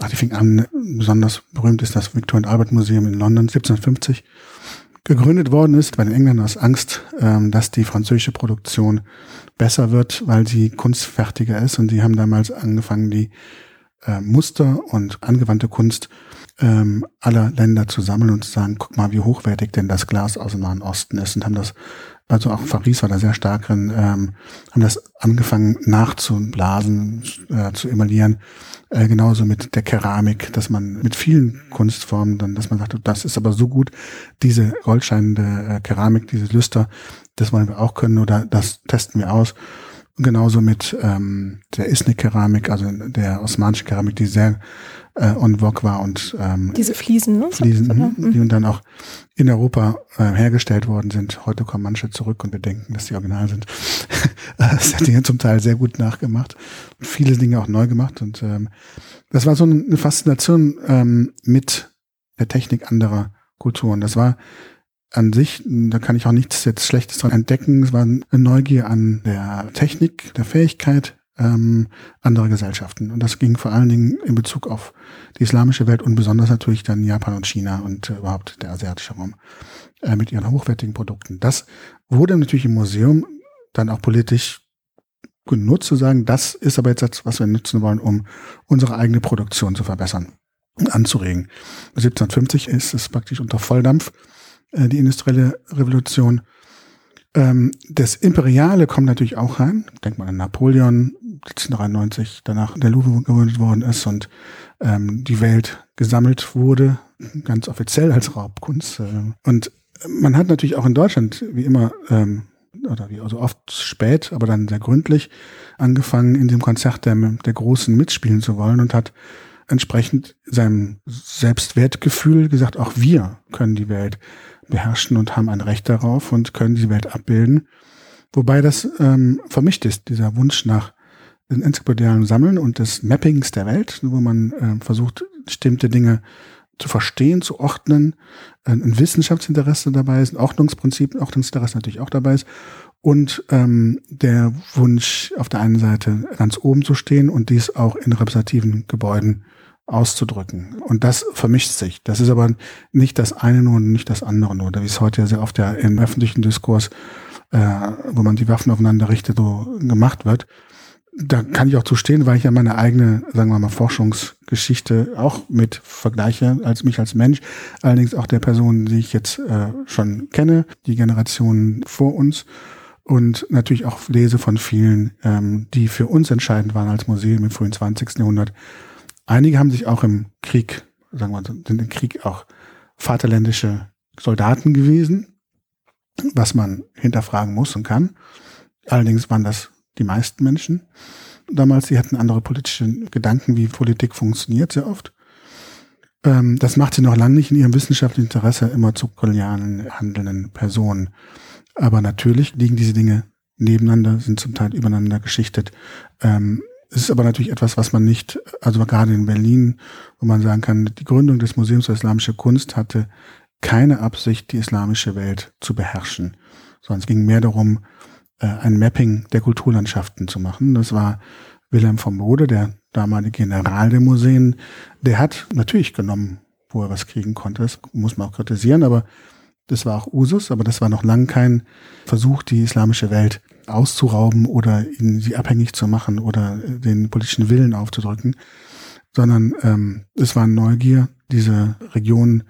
S2: ach, die fing an, besonders berühmt ist das Victor and Albert Museum in London 1750 gegründet worden ist bei den Engländern aus Angst, ähm, dass die französische Produktion besser wird, weil sie kunstfertiger ist. Und die haben damals angefangen, die äh, Muster und angewandte Kunst ähm, aller Länder zu sammeln und zu sagen, guck mal, wie hochwertig denn das Glas aus dem Nahen Osten ist. Und haben das, also auch Paris war da sehr stark drin, ähm, haben das angefangen nachzublasen, äh, zu emaillieren äh, genauso mit der Keramik, dass man mit vielen Kunstformen dann, dass man sagt, das ist aber so gut, diese goldscheinende äh, Keramik, diese Lüster, das wollen wir auch können oder das testen wir aus. Genauso mit ähm, der Isnik-Keramik, also der osmanischen Keramik, die sehr äh, en vogue war und ähm,
S1: diese Fliesen, ne?
S2: Fliesen, mhm. die dann auch in Europa äh, hergestellt worden sind. Heute kommen manche zurück und wir denken, dass die original sind. das hat Dinge zum Teil sehr gut nachgemacht, viele Dinge auch neu gemacht und ähm, das war so eine Faszination ähm, mit der Technik anderer Kulturen. Das war an sich, da kann ich auch nichts jetzt Schlechtes dran entdecken. Es war eine Neugier an der Technik, der Fähigkeit ähm, anderer Gesellschaften. Und das ging vor allen Dingen in Bezug auf die islamische Welt und besonders natürlich dann Japan und China und äh, überhaupt der asiatische Raum äh, mit ihren hochwertigen Produkten. Das wurde natürlich im Museum dann auch politisch genutzt, zu sagen, das ist aber jetzt das, was wir nutzen wollen, um unsere eigene Produktion zu verbessern und anzuregen. 1750 ist es praktisch unter Volldampf, äh, die industrielle Revolution. Ähm, das Imperiale kommt natürlich auch rein. Denkt man an Napoleon, 1793 danach der Louvre gegründet worden ist und ähm, die Welt gesammelt wurde, ganz offiziell als Raubkunst. Äh, und man hat natürlich auch in Deutschland, wie immer, ähm, oder wie also oft spät, aber dann sehr gründlich, angefangen, in dem Konzert der, der Großen mitspielen zu wollen und hat entsprechend seinem Selbstwertgefühl gesagt, auch wir können die Welt beherrschen und haben ein Recht darauf und können die Welt abbilden. Wobei das ähm, vermischt ist, dieser Wunsch nach den enzyklopädialen Sammeln und des Mappings der Welt, wo man äh, versucht, bestimmte Dinge zu verstehen, zu ordnen, ein Wissenschaftsinteresse dabei ist, ein Ordnungsprinzip, ein Ordnungsinteresse natürlich auch dabei ist und ähm, der Wunsch auf der einen Seite ganz oben zu stehen und dies auch in repräsentativen Gebäuden auszudrücken. Und das vermischt sich. Das ist aber nicht das eine nur und nicht das andere nur, wie es heute ja sehr oft ja im öffentlichen Diskurs, äh, wo man die Waffen aufeinander richtet, so gemacht wird da kann ich auch zu stehen, weil ich ja meine eigene, sagen wir mal, Forschungsgeschichte auch mit vergleiche, als mich als Mensch, allerdings auch der Person, die ich jetzt äh, schon kenne, die Generationen vor uns und natürlich auch lese von vielen, ähm, die für uns entscheidend waren als Museum im frühen 20. Jahrhundert. Einige haben sich auch im Krieg, sagen wir mal, sind im Krieg auch vaterländische Soldaten gewesen, was man hinterfragen muss und kann. Allerdings waren das die meisten Menschen damals, sie hatten andere politische Gedanken, wie Politik funktioniert, sehr oft. Ähm, das macht sie noch lange nicht in ihrem wissenschaftlichen Interesse immer zu kolonialen handelnden Personen. Aber natürlich liegen diese Dinge nebeneinander, sind zum Teil übereinander geschichtet. Ähm, Es ist aber natürlich etwas, was man nicht, also gerade in Berlin, wo man sagen kann, die Gründung des Museums für Islamische Kunst hatte keine Absicht, die islamische Welt zu beherrschen, sondern es ging mehr darum, äh, ein Mapping der Kulturlandschaften zu machen. Das war Wilhelm von Bode, der damalige General der Museen, der hat natürlich genommen, wo er was kriegen konnte. Das muss man auch kritisieren, aber das war auch Usus, aber das war noch lang kein Versuch, die islamische Welt auszurauben oder ihnen sie abhängig zu machen oder den politischen Willen aufzudrücken, sondern ähm, es war Neugier, diese Region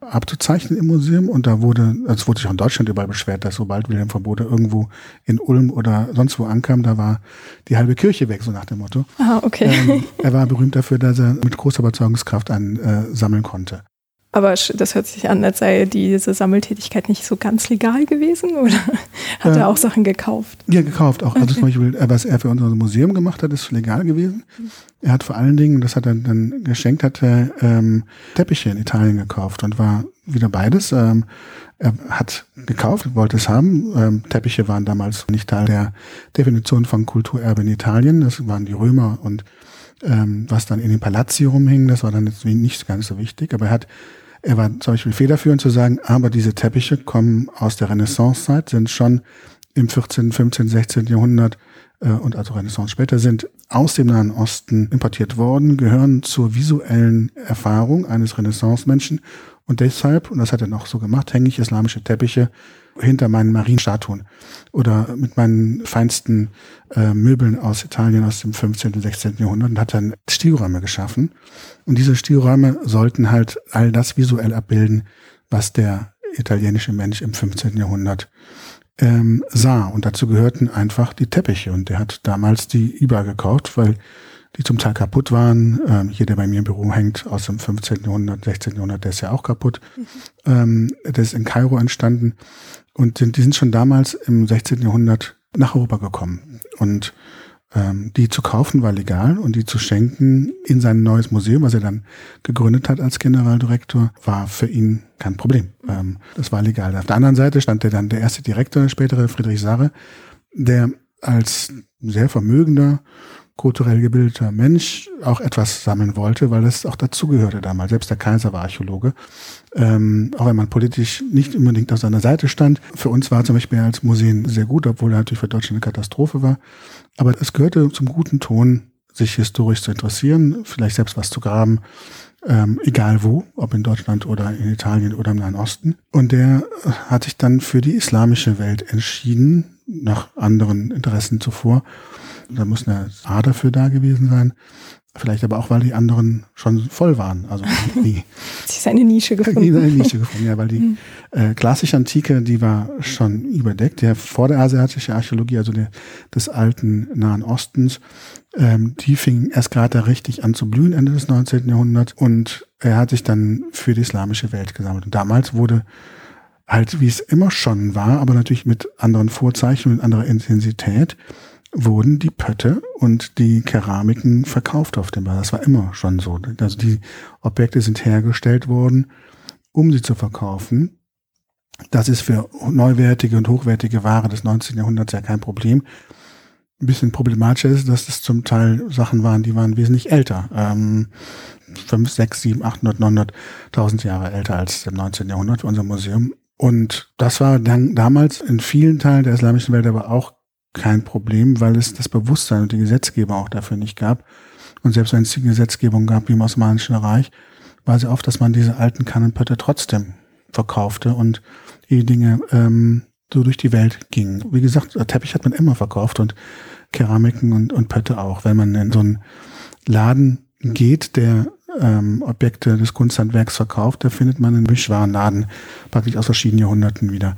S2: abzuzeichnen im Museum und da wurde, also es wurde sich auch in Deutschland überall beschwert, dass sobald Wilhelm von Bode irgendwo in Ulm oder sonst wo ankam, da war die halbe Kirche weg, so nach dem Motto.
S1: Ah, okay.
S2: Ähm, er war berühmt dafür, dass er mit großer Überzeugungskraft einen äh, sammeln konnte.
S1: Aber das hört sich an, als sei diese Sammeltätigkeit nicht so ganz legal gewesen oder hat äh, er auch Sachen gekauft?
S2: Ja, gekauft auch. Also okay. zum Beispiel, äh, was er für unser Museum gemacht hat, ist legal gewesen. Er hat vor allen Dingen, das hat er dann geschenkt, hat er ähm, Teppiche in Italien gekauft und war wieder beides. Ähm, er hat gekauft, wollte es haben. Ähm, Teppiche waren damals nicht Teil der Definition von Kulturerbe in Italien. Das waren die Römer und ähm, was dann in den Palazzi rumhing, das war dann jetzt nicht ganz so wichtig. Aber er hat er war zum Beispiel federführend zu sagen, aber diese Teppiche kommen aus der Renaissancezeit, sind schon im 14., 15., 16. Jahrhundert äh, und also Renaissance später sind aus dem Nahen Osten importiert worden, gehören zur visuellen Erfahrung eines Renaissance-Menschen und deshalb, und das hat er noch so gemacht, hänge ich islamische Teppiche hinter meinen Marienstatuen oder mit meinen feinsten äh, Möbeln aus Italien aus dem 15. und 16. Jahrhundert und hat dann Stilräume geschaffen. Und diese Stilräume sollten halt all das visuell abbilden, was der italienische Mensch im 15. Jahrhundert ähm, sah. Und dazu gehörten einfach die Teppiche. Und der hat damals die IBA gekauft, weil die zum Teil kaputt waren. Ähm, hier, der bei mir im Büro hängt, aus dem 15. Jahrhundert, 16. Jahrhundert, der ist ja auch kaputt. Mhm. Ähm, der ist in Kairo entstanden. Und sind, die sind schon damals im 16. Jahrhundert nach Europa gekommen. Und ähm, die zu kaufen war legal und die zu schenken in sein neues Museum, was er dann gegründet hat als Generaldirektor, war für ihn kein Problem. Ähm, das war legal. Auf der anderen Seite stand der dann der erste Direktor, der spätere Friedrich Sarre, der als sehr vermögender kulturell gebildeter Mensch auch etwas sammeln wollte, weil das auch dazugehörte damals. Selbst der Kaiser war Archäologe. Ähm, auch wenn man politisch nicht unbedingt auf seiner Seite stand. Für uns war zum Beispiel als Museen sehr gut, obwohl er natürlich für Deutschland eine Katastrophe war. Aber es gehörte zum guten Ton, sich historisch zu interessieren, vielleicht selbst was zu graben, ähm, egal wo, ob in Deutschland oder in Italien oder im Nahen Osten. Und der hat sich dann für die islamische Welt entschieden, nach anderen Interessen zuvor da muss eine A dafür da gewesen sein. Vielleicht aber auch, weil die anderen schon voll waren. Also
S1: die, Sie ist eine Nische gefunden.
S2: Die eine Nische gefunden, ja, weil die mhm. äh, klassische Antike, die war schon überdeckt. Der vor der asiatische Archäologie, also der, des alten Nahen Ostens, ähm, die fing erst gerade richtig an zu blühen, Ende des 19. Jahrhunderts. Und er hat sich dann für die islamische Welt gesammelt. Und damals wurde halt, wie es immer schon war, aber natürlich mit anderen Vorzeichen, mit anderer Intensität, wurden die Pötte und die Keramiken verkauft auf dem Ball. Das war immer schon so. Also die Objekte sind hergestellt worden, um sie zu verkaufen. Das ist für neuwertige und hochwertige Ware des 19. Jahrhunderts ja kein Problem. Ein bisschen problematischer ist, dass es zum Teil Sachen waren, die waren wesentlich älter. Ähm, 5, 6, 7, 800, 900, 1000 Jahre älter als im 19. Jahrhundert für unser Museum. Und das war dann damals in vielen Teilen der islamischen Welt aber auch kein Problem, weil es das Bewusstsein und die Gesetzgeber auch dafür nicht gab. Und selbst wenn es die Gesetzgebung gab wie im Osmanischen Reich, war es oft, dass man diese alten Kannenpötte trotzdem verkaufte und die Dinge ähm, so durch die Welt gingen. Wie gesagt, Teppich hat man immer verkauft und Keramiken und, und Pötte auch. Wenn man in so einen Laden geht, der ähm, Objekte des Kunsthandwerks verkauft, da findet man einen Mischwarenladen praktisch aus verschiedenen Jahrhunderten wieder.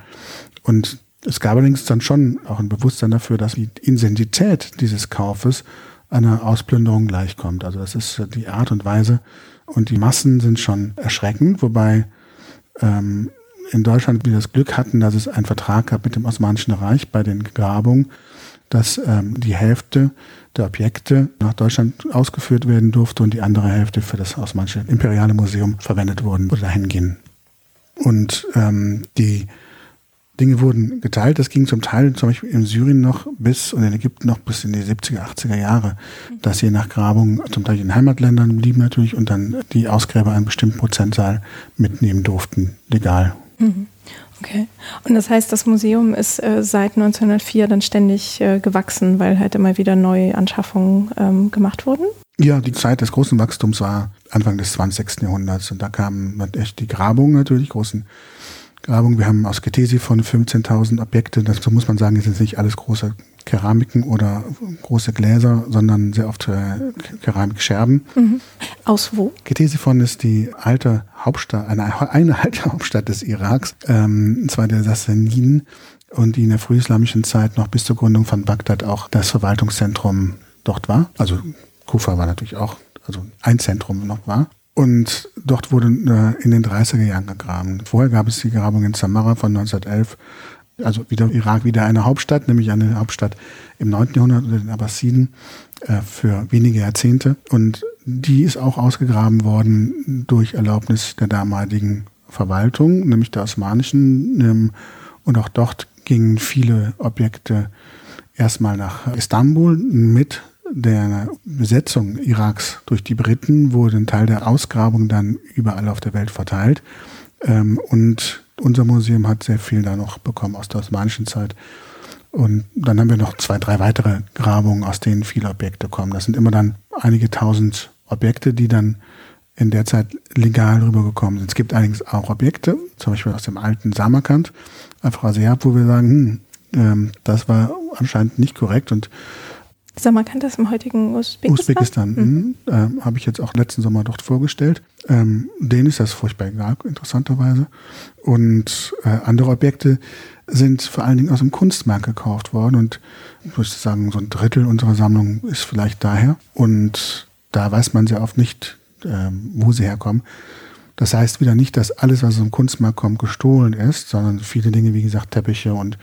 S2: Und es gab allerdings dann schon auch ein Bewusstsein dafür, dass die Intensität dieses Kaufes einer Ausplünderung gleichkommt. Also das ist die Art und Weise und die Massen sind schon erschreckend, wobei ähm, in Deutschland wir das Glück hatten, dass es einen Vertrag gab mit dem Osmanischen Reich bei den Grabungen, dass ähm, die Hälfte der Objekte nach Deutschland ausgeführt werden durfte und die andere Hälfte für das Osmanische Imperiale Museum verwendet wurden oder dahin gehen. Und ähm, die Dinge wurden geteilt. Das ging zum Teil zum Beispiel in Syrien noch bis und in Ägypten noch bis in die 70er, 80er Jahre, dass je nach Grabung zum Teil in Heimatländern blieben natürlich und dann die Ausgräber einen bestimmten Prozentzahl mitnehmen durften, legal. Mhm.
S1: Okay. Und das heißt, das Museum ist äh, seit 1904 dann ständig äh, gewachsen, weil halt immer wieder neue Anschaffungen ähm, gemacht wurden?
S2: Ja, die Zeit des großen Wachstums war Anfang des 20. Jahrhunderts und da kamen echt die Grabungen natürlich, großen Grabungen. Wir haben aus Getesi von 15.000 Objekte, das so muss man sagen, sind nicht alles große Keramiken oder große Gläser, sondern sehr oft äh, Keramikscherben. Mhm.
S1: Aus wo?
S2: Ctesiphon ist die alte Hauptstadt, eine, eine alte Hauptstadt des Iraks, ähm, und zwar der Sassaniden und die in der frühislamischen Zeit noch bis zur Gründung von Bagdad auch das Verwaltungszentrum dort war. Also Kufa war natürlich auch, also ein Zentrum noch war. Und dort wurde äh, in den 30er Jahren gegraben. Vorher gab es die Grabung in Samarra von 1911 also wieder Irak wieder eine Hauptstadt, nämlich eine Hauptstadt im 9. Jahrhundert unter den Abbasiden äh, für wenige Jahrzehnte. Und die ist auch ausgegraben worden durch Erlaubnis der damaligen Verwaltung, nämlich der osmanischen. Ähm, und auch dort gingen viele Objekte erstmal nach Istanbul mit der Besetzung Iraks durch die Briten wurde ein Teil der Ausgrabung dann überall auf der Welt verteilt. Ähm, und unser Museum hat sehr viel da noch bekommen aus der osmanischen Zeit. Und dann haben wir noch zwei, drei weitere Grabungen, aus denen viele Objekte kommen. Das sind immer dann einige tausend Objekte, die dann in der Zeit legal rübergekommen sind. Es gibt allerdings auch Objekte, zum Beispiel aus dem alten Samarkand, Afrasiab, wo wir sagen, hm, ähm, das war anscheinend nicht korrekt und
S1: Samarkand ist im heutigen Usbekistan.
S2: Usbekistan, mhm. ähm, habe ich jetzt auch letzten Sommer dort vorgestellt. Ähm, denen ist das furchtbar egal, interessanterweise. Und äh, andere Objekte sind vor allen Dingen aus dem Kunstmarkt gekauft worden. Und ich würde sagen, so ein Drittel unserer Sammlung ist vielleicht daher. Und da weiß man sehr oft nicht, ähm, wo sie herkommen. Das heißt wieder nicht, dass alles, was aus dem Kunstmarkt kommt, gestohlen ist, sondern viele Dinge, wie gesagt, Teppiche und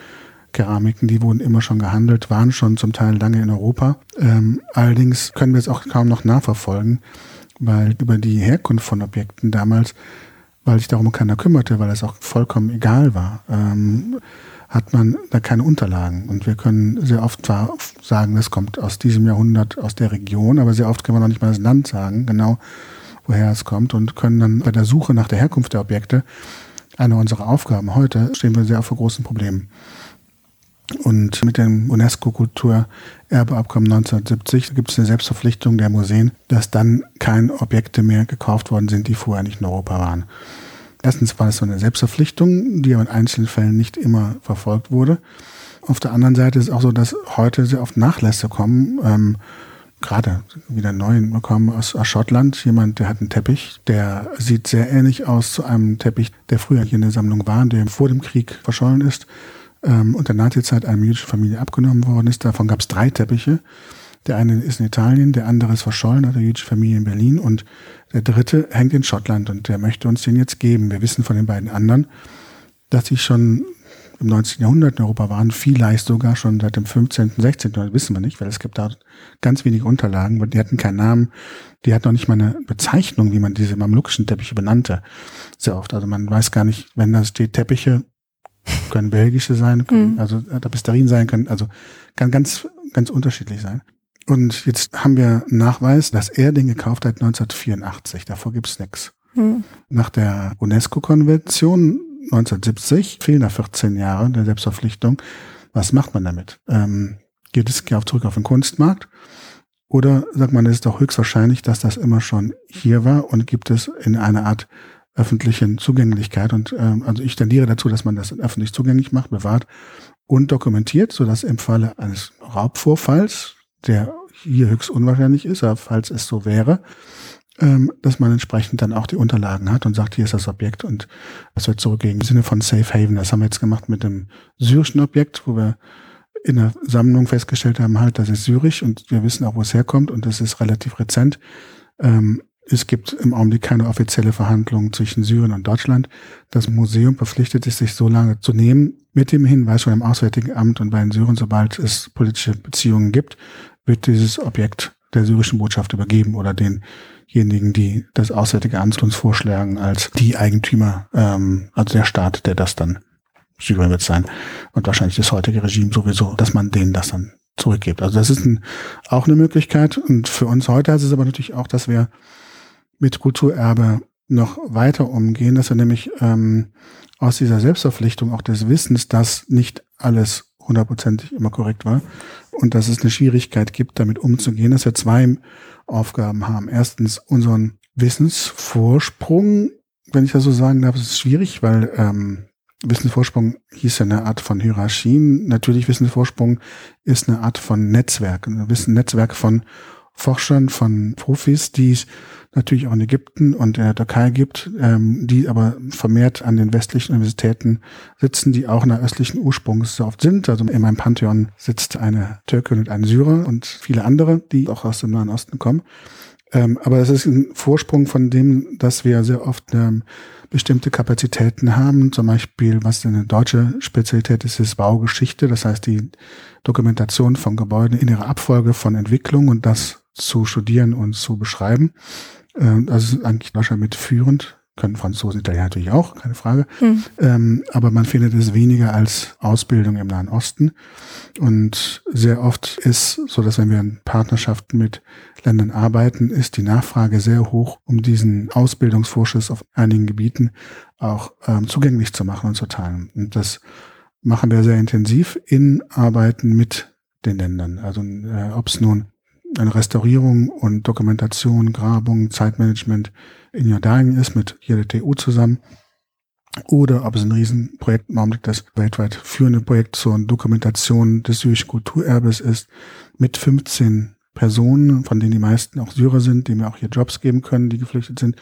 S2: Keramiken, die wurden immer schon gehandelt, waren schon zum Teil lange in Europa. Ähm, allerdings können wir es auch kaum noch nachverfolgen, weil über die Herkunft von Objekten damals, weil sich darum keiner kümmerte, weil es auch vollkommen egal war, ähm, hat man da keine Unterlagen. Und wir können sehr oft zwar sagen, das kommt aus diesem Jahrhundert, aus der Region, aber sehr oft können wir noch nicht mal das Land sagen, genau woher es kommt und können dann bei der Suche nach der Herkunft der Objekte, eine unserer Aufgaben heute, stehen wir sehr vor großen Problemen. Und mit dem UNESCO-Kulturerbeabkommen 1970 gibt es eine Selbstverpflichtung der Museen, dass dann keine Objekte mehr gekauft worden sind, die vorher nicht in Europa waren. Erstens war es so eine Selbstverpflichtung, die aber in einzelnen Fällen nicht immer verfolgt wurde. Auf der anderen Seite ist es auch so, dass heute sehr oft Nachlässe kommen. Ähm, gerade wieder neu bekommen aus, aus Schottland. Jemand, der hat einen Teppich, der sieht sehr ähnlich aus zu einem Teppich, der früher hier in der Sammlung war, der vor dem Krieg verschollen ist ähm, unter Nazizeit einer jüdischen Familie abgenommen worden ist. Davon gab es drei Teppiche. Der eine ist in Italien, der andere ist verschollen hat der jüdischen Familie in Berlin und der dritte hängt in Schottland und der möchte uns den jetzt geben. Wir wissen von den beiden anderen, dass sie schon im 19. Jahrhundert in Europa waren, vielleicht sogar schon seit dem 15., 16. Jahrhundert, wissen wir nicht, weil es gibt da ganz wenige Unterlagen, die hatten keinen Namen, die hatten auch nicht mal eine Bezeichnung, wie man diese mamlukischen Teppiche benannte, sehr oft. Also man weiß gar nicht, wenn da steht Teppiche, können belgische sein, können, mhm. also Tapisserien sein, können, also kann ganz, ganz unterschiedlich sein. Und jetzt haben wir Nachweis, dass er den gekauft hat 1984. Davor gibt's nichts. Mhm. Nach der UNESCO-Konvention 1970 fehlen da 14 Jahre der Selbstverpflichtung. Was macht man damit? Ähm, geht es zurück auf den Kunstmarkt? Oder sagt man, es ist doch höchstwahrscheinlich, dass das immer schon hier war und gibt es in einer Art öffentlichen Zugänglichkeit. Und ähm, also ich tendiere dazu, dass man das öffentlich zugänglich macht, bewahrt und dokumentiert, sodass im Falle eines Raubvorfalls, der hier höchst unwahrscheinlich ist, aber falls es so wäre, ähm, dass man entsprechend dann auch die Unterlagen hat und sagt, hier ist das Objekt und das wird zurückgehen. Im Sinne von Safe Haven. Das haben wir jetzt gemacht mit dem syrischen Objekt, wo wir in der Sammlung festgestellt haben, halt, das ist syrisch und wir wissen auch, wo es herkommt und das ist relativ rezent. Ähm, es gibt im Augenblick keine offizielle Verhandlung zwischen Syrien und Deutschland. Das Museum verpflichtet sich, sich so lange zu nehmen, mit dem Hinweis schon im Auswärtigen Amt und bei den Syrien, sobald es politische Beziehungen gibt, wird dieses Objekt der syrischen Botschaft übergeben oder denjenigen, die das Auswärtige Amt uns vorschlagen als die Eigentümer, ähm, also der Staat, der das dann Syrien wird sein und wahrscheinlich das heutige Regime sowieso, dass man denen das dann zurückgibt. Also das ist ein, auch eine Möglichkeit. Und für uns heute heißt es aber natürlich auch, dass wir mit Kulturerbe noch weiter umgehen, dass wir nämlich ähm, aus dieser Selbstverpflichtung auch des Wissens, dass nicht alles hundertprozentig immer korrekt war und dass es eine Schwierigkeit gibt, damit umzugehen, dass wir zwei Aufgaben haben. Erstens unseren Wissensvorsprung, wenn ich das so sagen darf, ist schwierig, weil ähm, Wissensvorsprung hieß ja eine Art von Hierarchien. Natürlich Wissensvorsprung ist eine Art von Netzwerk, ein Netzwerk von Forschern, von Profis, die natürlich auch in Ägypten und in der Türkei gibt, ähm, die aber vermehrt an den westlichen Universitäten sitzen, die auch der östlichen Ursprungs so oft sind. Also in meinem Pantheon sitzt eine Türkin und ein Syrer und viele andere, die auch aus dem Nahen Osten kommen. Ähm, aber es ist ein Vorsprung von dem, dass wir sehr oft ähm, bestimmte Kapazitäten haben. Zum Beispiel, was eine deutsche Spezialität ist, ist Baugeschichte. Das heißt, die Dokumentation von Gebäuden in ihrer Abfolge von Entwicklung und das zu studieren und zu beschreiben. Ähm, das ist eigentlich Deutschland mit führend. Können Franzosen, Italiener natürlich auch, keine Frage. Hm. Ähm, aber man findet es weniger als Ausbildung im Nahen Osten. Und sehr oft ist so, dass wenn wir in Partnerschaften mit Ländern arbeiten, ist die Nachfrage sehr hoch, um diesen Ausbildungsvorschuss auf einigen Gebieten auch ähm, zugänglich zu machen und zu teilen. Und das machen wir sehr intensiv in Arbeiten mit den Ländern. Also äh, ob es nun eine Restaurierung und Dokumentation, Grabung, Zeitmanagement in Jordanien ist mit hier der TU zusammen. Oder ob es ein Riesenprojekt im Augenblick das weltweit führende Projekt zur Dokumentation des syrischen Kulturerbes ist, mit 15 Personen, von denen die meisten auch Syrer sind, die mir auch hier Jobs geben können, die geflüchtet sind.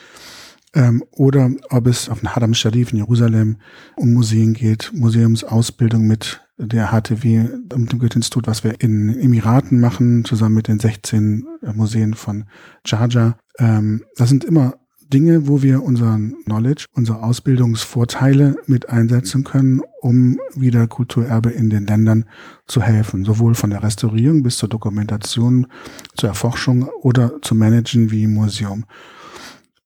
S2: Ähm, oder ob es auf den Haram Sharif in Jerusalem um Museen geht, Museumsausbildung mit der HTW mit dem Goethe-Institut, was wir in Emiraten machen, zusammen mit den 16 äh, Museen von Charja. Ähm, das sind immer Dinge, wo wir unseren Knowledge, unsere Ausbildungsvorteile mit einsetzen können, um wieder Kulturerbe in den Ländern zu helfen, sowohl von der Restaurierung bis zur Dokumentation, zur Erforschung oder zu managen wie im Museum.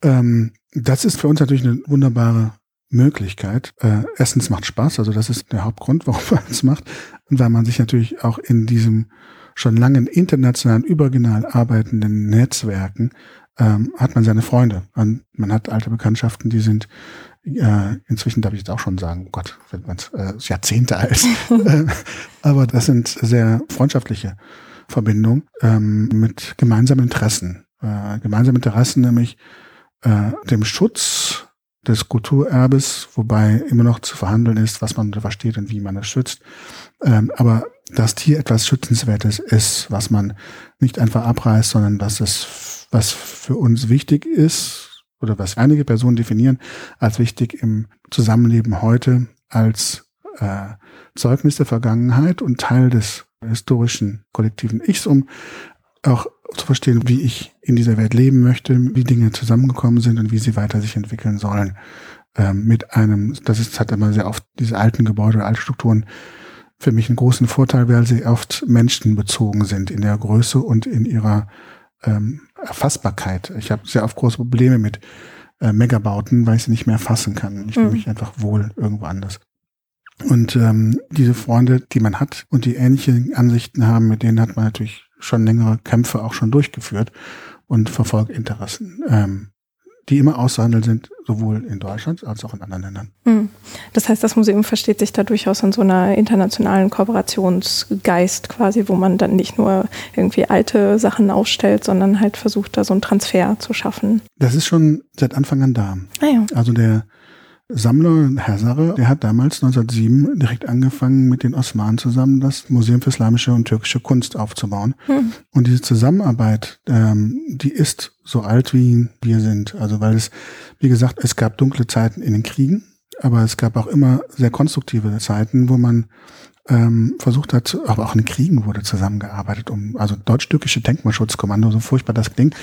S2: Ähm, das ist für uns natürlich eine wunderbare Möglichkeit. Äh, Essens macht Spaß, also das ist der Hauptgrund, warum man es macht. Und weil man sich natürlich auch in diesem schon langen internationalen, überregional arbeitenden Netzwerken ähm, hat man seine Freunde. Und man hat alte Bekanntschaften, die sind äh, inzwischen darf ich jetzt auch schon sagen, oh Gott, wenn man äh, Jahrzehnte alt. äh, aber das sind sehr freundschaftliche Verbindungen ähm, mit gemeinsamen Interessen. Äh, gemeinsame Interessen, nämlich äh, dem Schutz des Kulturerbes, wobei immer noch zu verhandeln ist, was man da versteht und wie man es schützt. Ähm, aber dass hier etwas Schützenswertes ist, was man nicht einfach abreißt, sondern dass es, was für uns wichtig ist, oder was einige Personen definieren als wichtig im Zusammenleben heute, als äh, Zeugnis der Vergangenheit und Teil des historischen kollektiven Ichs, um auch zu verstehen, wie ich in dieser Welt leben möchte, wie Dinge zusammengekommen sind und wie sie weiter sich entwickeln sollen. Ähm, mit einem, das ist, hat immer sehr oft diese alten Gebäude, alte Strukturen für mich einen großen Vorteil, weil sie oft menschenbezogen sind in der Größe und in ihrer ähm, Erfassbarkeit. Ich habe sehr oft große Probleme mit äh, Megabauten, weil ich sie nicht mehr erfassen kann. Ich fühle mhm. mich einfach wohl irgendwo anders. Und ähm, diese Freunde, die man hat und die ähnliche Ansichten haben, mit denen hat man natürlich schon längere Kämpfe auch schon durchgeführt und verfolgt Interessen, ähm, die immer auszuhandeln sind, sowohl in Deutschland als auch in anderen Ländern. Hm.
S1: Das heißt, das Museum versteht sich da durchaus in so einer internationalen Kooperationsgeist quasi, wo man dann nicht nur irgendwie alte Sachen ausstellt, sondern halt versucht, da so einen Transfer zu schaffen.
S2: Das ist schon seit Anfang an da. Ah ja. Also der Sammler, Herr Sarre, der hat damals 1907 direkt angefangen, mit den Osmanen zusammen das Museum für Islamische und türkische Kunst aufzubauen. Hm. Und diese Zusammenarbeit, ähm, die ist so alt wie wir sind. Also weil es, wie gesagt, es gab dunkle Zeiten in den Kriegen, aber es gab auch immer sehr konstruktive Zeiten, wo man ähm, versucht hat, aber auch in Kriegen wurde zusammengearbeitet, um, also deutsch-türkische Denkmalschutzkommando, so furchtbar das klingt.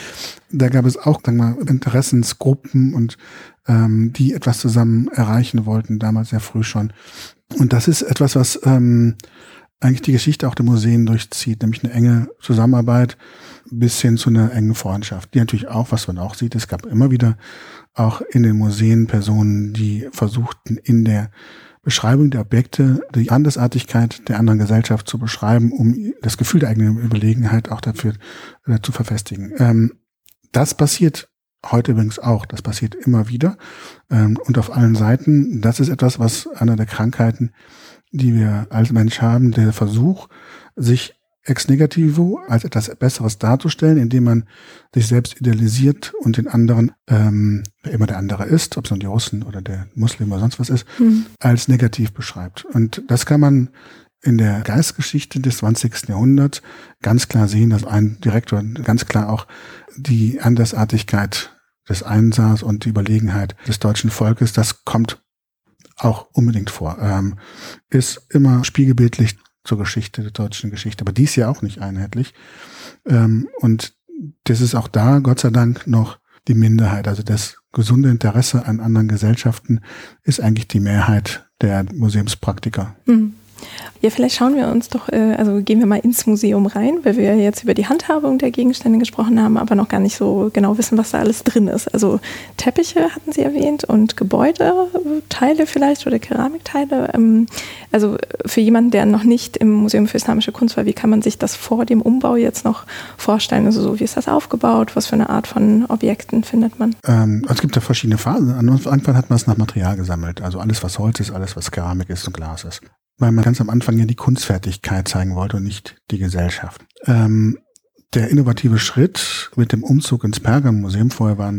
S2: Da gab es auch, sagen wir Interessensgruppen und ähm, die etwas zusammen erreichen wollten, damals sehr früh schon. Und das ist etwas, was ähm, eigentlich die Geschichte auch der Museen durchzieht, nämlich eine enge Zusammenarbeit bis hin zu einer engen Freundschaft, die natürlich auch, was man auch sieht, es gab immer wieder auch in den Museen Personen, die versuchten in der Beschreibung der Objekte, die Andersartigkeit der anderen Gesellschaft zu beschreiben, um das Gefühl der eigenen Überlegenheit auch dafür äh, zu verfestigen. Ähm, das passiert heute übrigens auch. Das passiert immer wieder ähm, und auf allen Seiten. Das ist etwas, was einer der Krankheiten, die wir als Mensch haben, der Versuch, sich ex negativo als etwas Besseres darzustellen, indem man sich selbst idealisiert und den anderen, ähm, wer immer der andere ist, ob es nun die Russen oder der Muslim oder sonst was ist, mhm. als negativ beschreibt. Und das kann man in der Geistgeschichte des 20. Jahrhunderts ganz klar sehen, dass ein Direktor ganz klar auch die Andersartigkeit des Einsatz und die Überlegenheit des deutschen Volkes, das kommt auch unbedingt vor. Ähm, ist immer spiegelbildlich zur Geschichte, der deutschen Geschichte, aber dies ja auch nicht einheitlich. Ähm, und das ist auch da, Gott sei Dank, noch die Minderheit. Also das gesunde Interesse an anderen Gesellschaften ist eigentlich die Mehrheit der Museumspraktiker. Mhm.
S1: Ja, vielleicht schauen wir uns doch, äh, also gehen wir mal ins Museum rein, weil wir jetzt über die Handhabung der Gegenstände gesprochen haben, aber noch gar nicht so genau wissen, was da alles drin ist. Also Teppiche hatten Sie erwähnt und Gebäudeteile vielleicht oder Keramikteile. Ähm, also für jemanden, der noch nicht im Museum für Islamische Kunst war, wie kann man sich das vor dem Umbau jetzt noch vorstellen? Also so, wie ist das aufgebaut? Was für eine Art von Objekten findet man?
S2: Ähm, es gibt ja verschiedene Phasen. An Anfang hat man es nach Material gesammelt. Also alles, was Holz ist, alles, was Keramik ist und Glas ist weil man ganz am Anfang ja die Kunstfertigkeit zeigen wollte und nicht die Gesellschaft. Ähm, der innovative Schritt mit dem Umzug ins Pergam-Museum, vorher war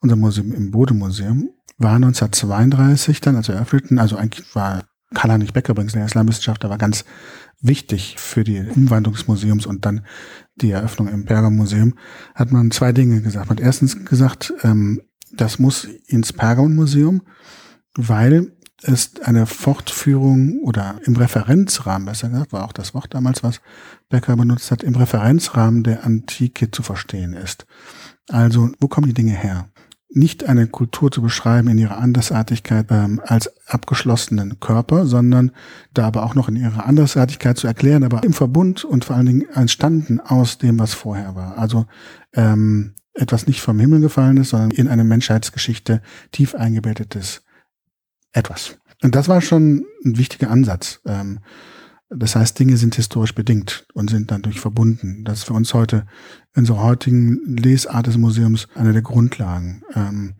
S2: unser Museum im Bode-Museum, war 1932 dann, als wir eröffneten, also eigentlich war Karl-Heinrich Becker übrigens, der Islamwissenschaftler, war ganz wichtig für die Umwandlung des Museums und dann die Eröffnung im Pergam-Museum, hat man zwei Dinge gesagt. Man hat erstens gesagt, ähm, das muss ins Pergam-Museum, weil ist eine Fortführung oder im Referenzrahmen, besser gesagt, war auch das Wort damals, was Becker benutzt hat, im Referenzrahmen der Antike zu verstehen ist. Also, wo kommen die Dinge her? Nicht eine Kultur zu beschreiben in ihrer Andersartigkeit ähm, als abgeschlossenen Körper, sondern da aber auch noch in ihrer Andersartigkeit zu erklären, aber im Verbund und vor allen Dingen entstanden aus dem, was vorher war. Also ähm, etwas nicht vom Himmel gefallen ist, sondern in eine Menschheitsgeschichte tief eingebettetes etwas. Und das war schon ein wichtiger Ansatz. Ähm, das heißt, Dinge sind historisch bedingt und sind dadurch verbunden. Das ist für uns heute in unserer heutigen Lesart des Museums eine der Grundlagen. Ähm,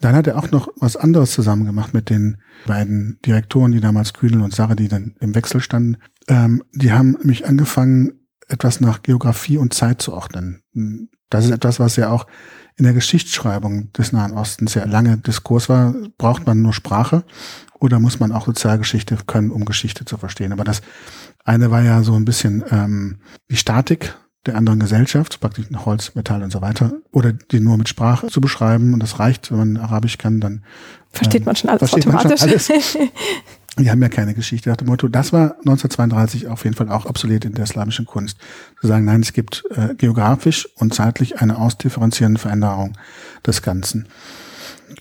S2: dann hat er auch noch was anderes zusammen gemacht mit den beiden Direktoren, die damals Kühnel und Sarre, die dann im Wechsel standen. Ähm, die haben mich angefangen, etwas nach Geografie und Zeit zu ordnen. Das ist etwas, was ja auch in der Geschichtsschreibung des Nahen Ostens ja lange Diskurs war, braucht man nur Sprache oder muss man auch Sozialgeschichte können, um Geschichte zu verstehen. Aber das eine war ja so ein bisschen ähm, die Statik der anderen Gesellschaft, praktisch Holz, Metall und so weiter, oder die nur mit Sprache zu beschreiben. Und das reicht, wenn man Arabisch kann, dann
S1: versteht ähm, man schon alles automatisch. Schon alles.
S2: Wir haben ja keine Geschichte nach dem Motto. Das war 1932 auf jeden Fall auch obsolet in der islamischen Kunst. Zu sagen, nein, es gibt äh, geografisch und zeitlich eine ausdifferenzierende Veränderung des Ganzen.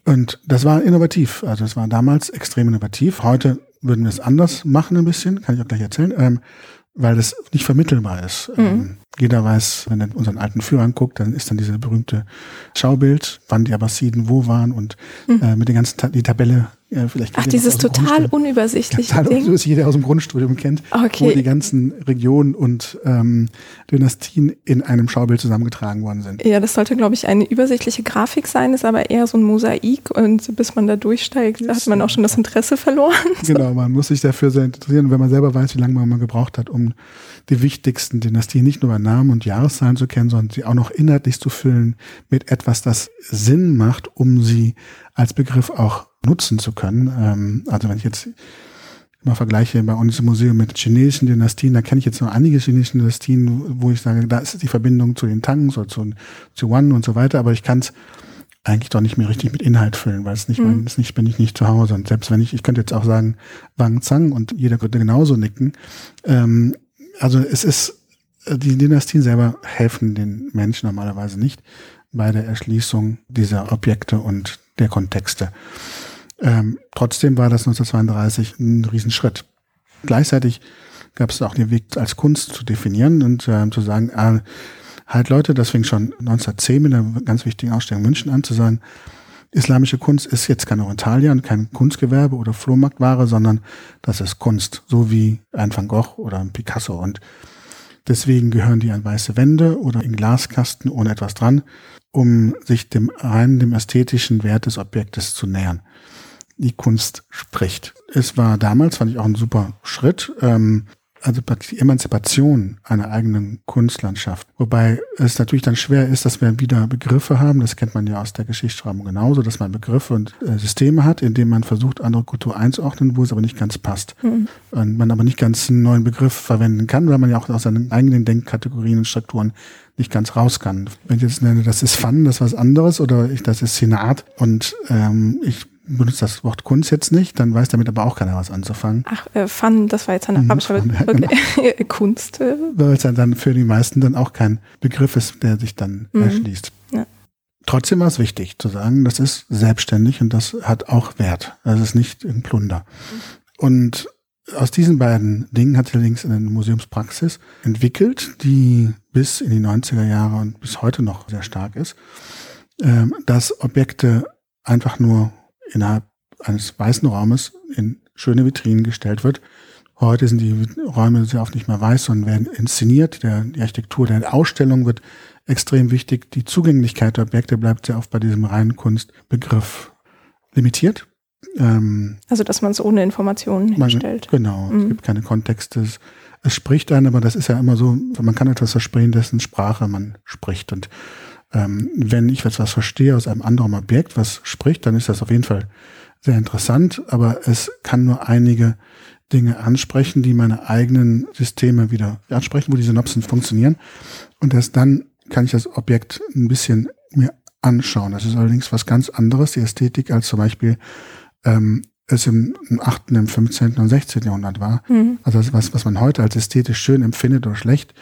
S2: Und das war innovativ. Also das war damals extrem innovativ. Heute würden wir es anders machen ein bisschen, kann ich auch gleich erzählen, ähm, weil das nicht vermittelbar ist. Mhm. Ähm, jeder weiß, wenn er unseren alten Führer anguckt, dann ist dann diese berühmte Schaubild, wann die Abbasiden wo waren und mhm. äh, mit den ganzen Ta die Tabelle
S1: ja, vielleicht Ach, dieses total unübersichtliche ja, Ding.
S2: Das jeder aus dem Grundstudium kennt, okay. wo die ganzen Regionen und ähm, Dynastien in einem Schaubild zusammengetragen worden sind.
S1: Ja, das sollte, glaube ich, eine übersichtliche Grafik sein, ist aber eher so ein Mosaik und bis man da durchsteigt, hat man auch schon das Interesse verloren.
S2: Genau, man muss sich dafür sehr interessieren, wenn man selber weiß, wie lange man mal gebraucht hat, um die wichtigsten Dynastien nicht nur bei Namen und Jahreszahlen zu kennen, sondern sie auch noch inhaltlich zu füllen mit etwas, das Sinn macht, um sie als Begriff auch nutzen zu können. Ähm, also wenn ich jetzt mal vergleiche bei uns im Museum mit chinesischen Dynastien, da kenne ich jetzt nur einige chinesischen Dynastien, wo ich sage, da ist die Verbindung zu den Tangs oder zu, zu Wan und so weiter, aber ich kann es eigentlich doch nicht mehr richtig mit Inhalt füllen, weil es nicht, mhm. ist nicht, bin ich nicht zu Hause. Und selbst wenn ich, ich könnte jetzt auch sagen Wang Zhang und jeder könnte genauso nicken. Ähm, also es ist, die Dynastien selber helfen den Menschen normalerweise nicht bei der Erschließung dieser Objekte und der Kontexte. Ähm, trotzdem war das 1932 ein Riesenschritt. Gleichzeitig gab es auch den Weg als Kunst zu definieren und äh, zu sagen, äh, halt Leute, das fing schon 1910 mit einer ganz wichtigen Ausstellung München an, zu sagen, islamische Kunst ist jetzt kein Orientalier und kein Kunstgewerbe oder Flohmarktware, sondern das ist Kunst, so wie ein Van Gogh oder ein Picasso. Und deswegen gehören die an weiße Wände oder in Glaskasten ohne etwas dran, um sich dem rein dem ästhetischen Wert des Objektes zu nähern. Die Kunst spricht. Es war damals, fand ich auch ein super Schritt, ähm, also die Emanzipation einer eigenen Kunstlandschaft. Wobei es natürlich dann schwer ist, dass wir wieder Begriffe haben, das kennt man ja aus der Geschichtsschreibung genauso, dass man Begriffe und äh, Systeme hat, in denen man versucht, andere Kultur einzuordnen, wo es aber nicht ganz passt. Mhm. Und man aber nicht ganz einen neuen Begriff verwenden kann, weil man ja auch aus seinen eigenen Denkkategorien und Strukturen nicht ganz raus kann. Wenn ich jetzt nenne, das ist Fun, das ist was anderes, oder ich, das ist Senat und ähm, ich benutzt das Wort Kunst jetzt nicht, dann weiß damit aber auch keiner was anzufangen.
S1: Ach, äh, Fun, das war jetzt eine mhm, okay. genau. Kunst. Äh.
S2: Weil es dann für die meisten dann auch kein Begriff ist, der sich dann mhm. erschließt. Ja. Trotzdem war es wichtig zu sagen, das ist selbstständig und das hat auch Wert. Das ist nicht ein Plunder. Und aus diesen beiden Dingen hat sich allerdings eine Museumspraxis entwickelt, die bis in die 90er Jahre und bis heute noch sehr stark ist, ähm, dass Objekte einfach nur innerhalb eines weißen Raumes in schöne Vitrinen gestellt wird. Heute sind die Räume sehr oft nicht mehr weiß, sondern werden inszeniert. Der, die Architektur der Ausstellung wird extrem wichtig. Die Zugänglichkeit der Objekte bleibt sehr oft bei diesem reinen Kunstbegriff limitiert.
S1: Ähm, also, dass man es ohne Informationen hinstellt.
S2: genau, mhm. es gibt keine Kontexte. Es, es spricht einen, aber das ist ja immer so, man kann etwas versprechen, dessen Sprache man spricht. Und ähm, wenn ich etwas verstehe aus einem anderen Objekt, was spricht, dann ist das auf jeden Fall sehr interessant, aber es kann nur einige Dinge ansprechen, die meine eigenen Systeme wieder ansprechen, wo die Synapsen funktionieren. Und erst dann kann ich das Objekt ein bisschen mir anschauen. Das ist allerdings was ganz anderes, die Ästhetik, als zum Beispiel ähm, es im, im 8., im 15. und 16. Jahrhundert war. Mhm. Also das, was, was man heute als ästhetisch schön empfindet oder schlecht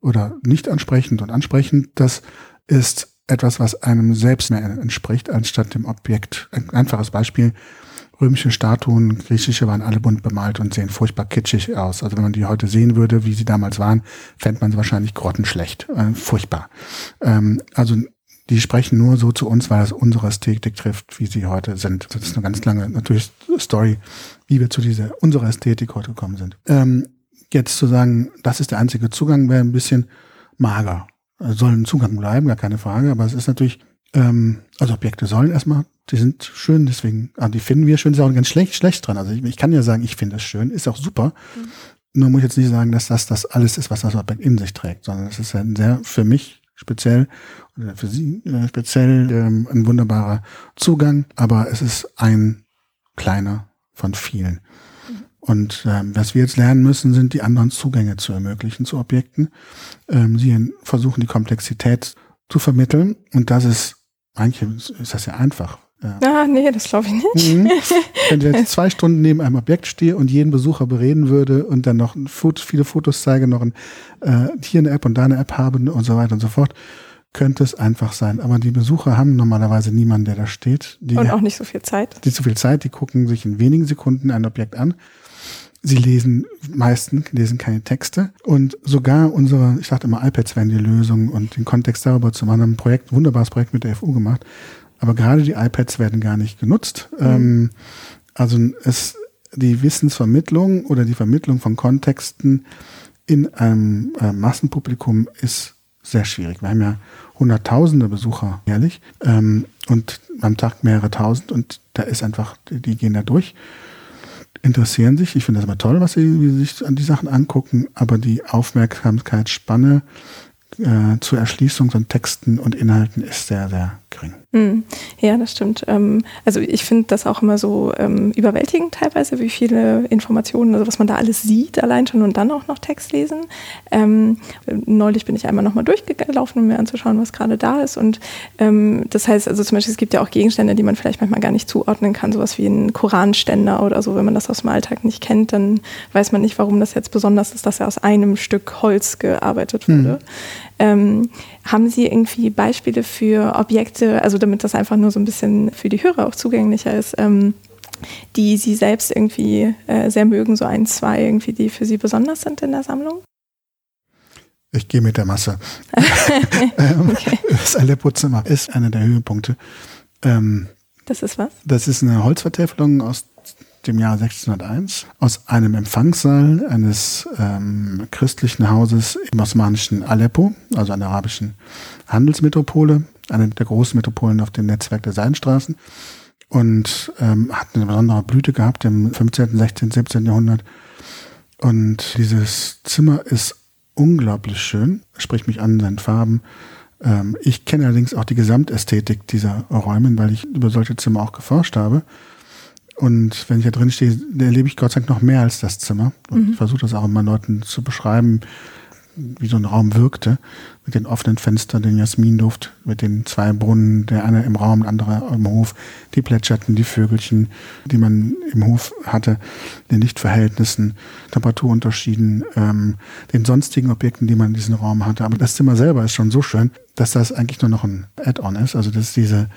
S2: oder nicht ansprechend und ansprechend, das ist etwas, was einem selbst mehr entspricht, anstatt dem Objekt. Ein einfaches Beispiel. Römische Statuen, griechische waren alle bunt bemalt und sehen furchtbar kitschig aus. Also wenn man die heute sehen würde, wie sie damals waren, fände man sie wahrscheinlich grottenschlecht. Äh, furchtbar. Ähm, also die sprechen nur so zu uns, weil es unsere Ästhetik trifft, wie sie heute sind. Das ist eine ganz lange natürlich Story, wie wir zu dieser unserer Ästhetik heute gekommen sind. Ähm, jetzt zu sagen, das ist der einzige Zugang, wäre ein bisschen mager sollen Zugang bleiben, gar keine Frage. Aber es ist natürlich, ähm, also Objekte sollen erstmal, die sind schön, deswegen, also die finden wir schön, ist auch ganz schlecht, schlecht dran. Also ich, ich kann ja sagen, ich finde es schön, ist auch super. Mhm. Nur muss ich jetzt nicht sagen, dass das das alles ist, was das Objekt in sich trägt, sondern es ist ein sehr für mich speziell oder für Sie äh, speziell ähm, ein wunderbarer Zugang, aber es ist ein kleiner von vielen. Und ähm, was wir jetzt lernen müssen, sind die anderen Zugänge zu ermöglichen zu Objekten. Ähm, sie versuchen die Komplexität zu vermitteln und das ist, eigentlich ist das ja einfach.
S1: Ja. Ah, nee, das glaube ich nicht. Mhm.
S2: Wenn ich jetzt zwei Stunden neben einem Objekt stehe und jeden Besucher bereden würde und dann noch Fotos, viele Fotos zeige, noch ein, äh, hier eine App und da eine App habe und so weiter und so fort, könnte es einfach sein. Aber die Besucher haben normalerweise niemanden, der da steht.
S1: Die, und auch nicht so viel Zeit.
S2: Nicht so viel Zeit, die gucken sich in wenigen Sekunden ein Objekt an Sie lesen meistens, lesen keine Texte. Und sogar unsere, ich dachte immer, iPads wären die Lösung und den Kontext darüber zu machen, haben ein Projekt, wunderbares Projekt mit der FU gemacht. Aber gerade die iPads werden gar nicht genutzt. Mhm. Ähm, also es, die Wissensvermittlung oder die Vermittlung von Kontexten in einem äh, Massenpublikum ist sehr schwierig. Wir haben ja hunderttausende Besucher jährlich ähm, und am Tag mehrere tausend und da ist einfach, die, die gehen da durch interessieren sich. Ich finde das immer toll, was sie, wie sie sich an die Sachen angucken, aber die Aufmerksamkeitsspanne äh, zur Erschließung von Texten und Inhalten ist sehr, sehr gering.
S1: Hm. Ja, das stimmt. Ähm, also ich finde das auch immer so ähm, überwältigend teilweise, wie viele Informationen, also was man da alles sieht, allein schon und dann auch noch Text lesen. Ähm, neulich bin ich einmal nochmal durchgelaufen, um mir anzuschauen, was gerade da ist. Und das heißt, also zum Beispiel, es gibt ja auch Gegenstände, die man vielleicht manchmal gar nicht zuordnen kann, sowas wie ein Koranständer oder so. Wenn man das aus dem Alltag nicht kennt, dann weiß man nicht, warum das jetzt besonders ist, dass er aus einem Stück Holz gearbeitet wurde. Hm. Haben Sie irgendwie Beispiele für Objekte, also damit das einfach nur so ein bisschen für die Hörer auch zugänglicher ist, ähm, die Sie selbst irgendwie äh, sehr mögen, so ein, zwei irgendwie, die für Sie besonders sind in der Sammlung?
S2: Ich gehe mit der Masse. ähm, Das Aleppo-Zimmer ist einer der Höhepunkte. Ähm,
S1: Das ist was?
S2: Das ist eine Holzvertäfelung aus dem Jahr 1601 aus einem Empfangssaal eines ähm, christlichen Hauses im osmanischen Aleppo, also einer arabischen Handelsmetropole, eine der großen Metropolen auf dem Netzwerk der Seidenstraßen und ähm, hat eine besondere Blüte gehabt im 15., 16., 17. Jahrhundert. Und dieses Zimmer ist unglaublich schön, spricht mich an seinen Farben. Ähm, ich kenne allerdings auch die Gesamtästhetik dieser Räume, weil ich über solche Zimmer auch geforscht habe. Und wenn ich da drin stehe, erlebe ich Gott sei Dank noch mehr als das Zimmer. Und mhm. ich versuche das auch immer Leuten zu beschreiben, wie so ein Raum wirkte, mit den offenen Fenstern, den Jasminduft, mit den zwei Brunnen, der eine im Raum, der andere im Hof, die plätscherten, die Vögelchen, die man im Hof hatte, den Lichtverhältnissen, Temperaturunterschieden, ähm, den sonstigen Objekten, die man in diesem Raum hatte. Aber das Zimmer selber ist schon so schön, dass das eigentlich nur noch ein Add-on ist. Also dass diese,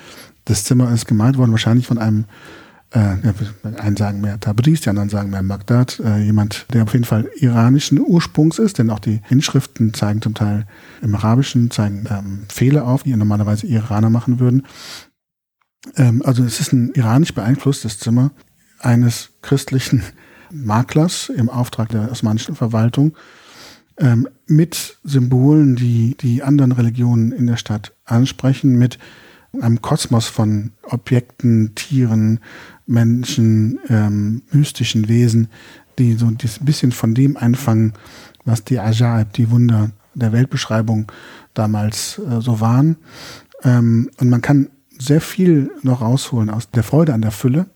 S2: das Zimmer ist gemalt worden, wahrscheinlich von einem äh, einen sagen mehr Tabriz, die anderen sagen mehr Magdad, äh, jemand, der auf jeden Fall iranischen Ursprungs ist, denn auch die Inschriften zeigen zum Teil im Arabischen, zeigen ähm, Fehler auf, die normalerweise Iraner machen würden. Ähm, also es ist ein iranisch beeinflusstes Zimmer eines christlichen Maklers im Auftrag der osmanischen Verwaltung ähm, mit Symbolen, die die anderen Religionen in der Stadt ansprechen, mit einem Kosmos von Objekten, Tieren, Menschen, ähm, mystischen Wesen, die so ein bisschen von dem einfangen, was die Ajaib, die Wunder der Weltbeschreibung damals äh, so waren. Ähm, und man kann sehr viel noch rausholen aus der Freude an der Fülle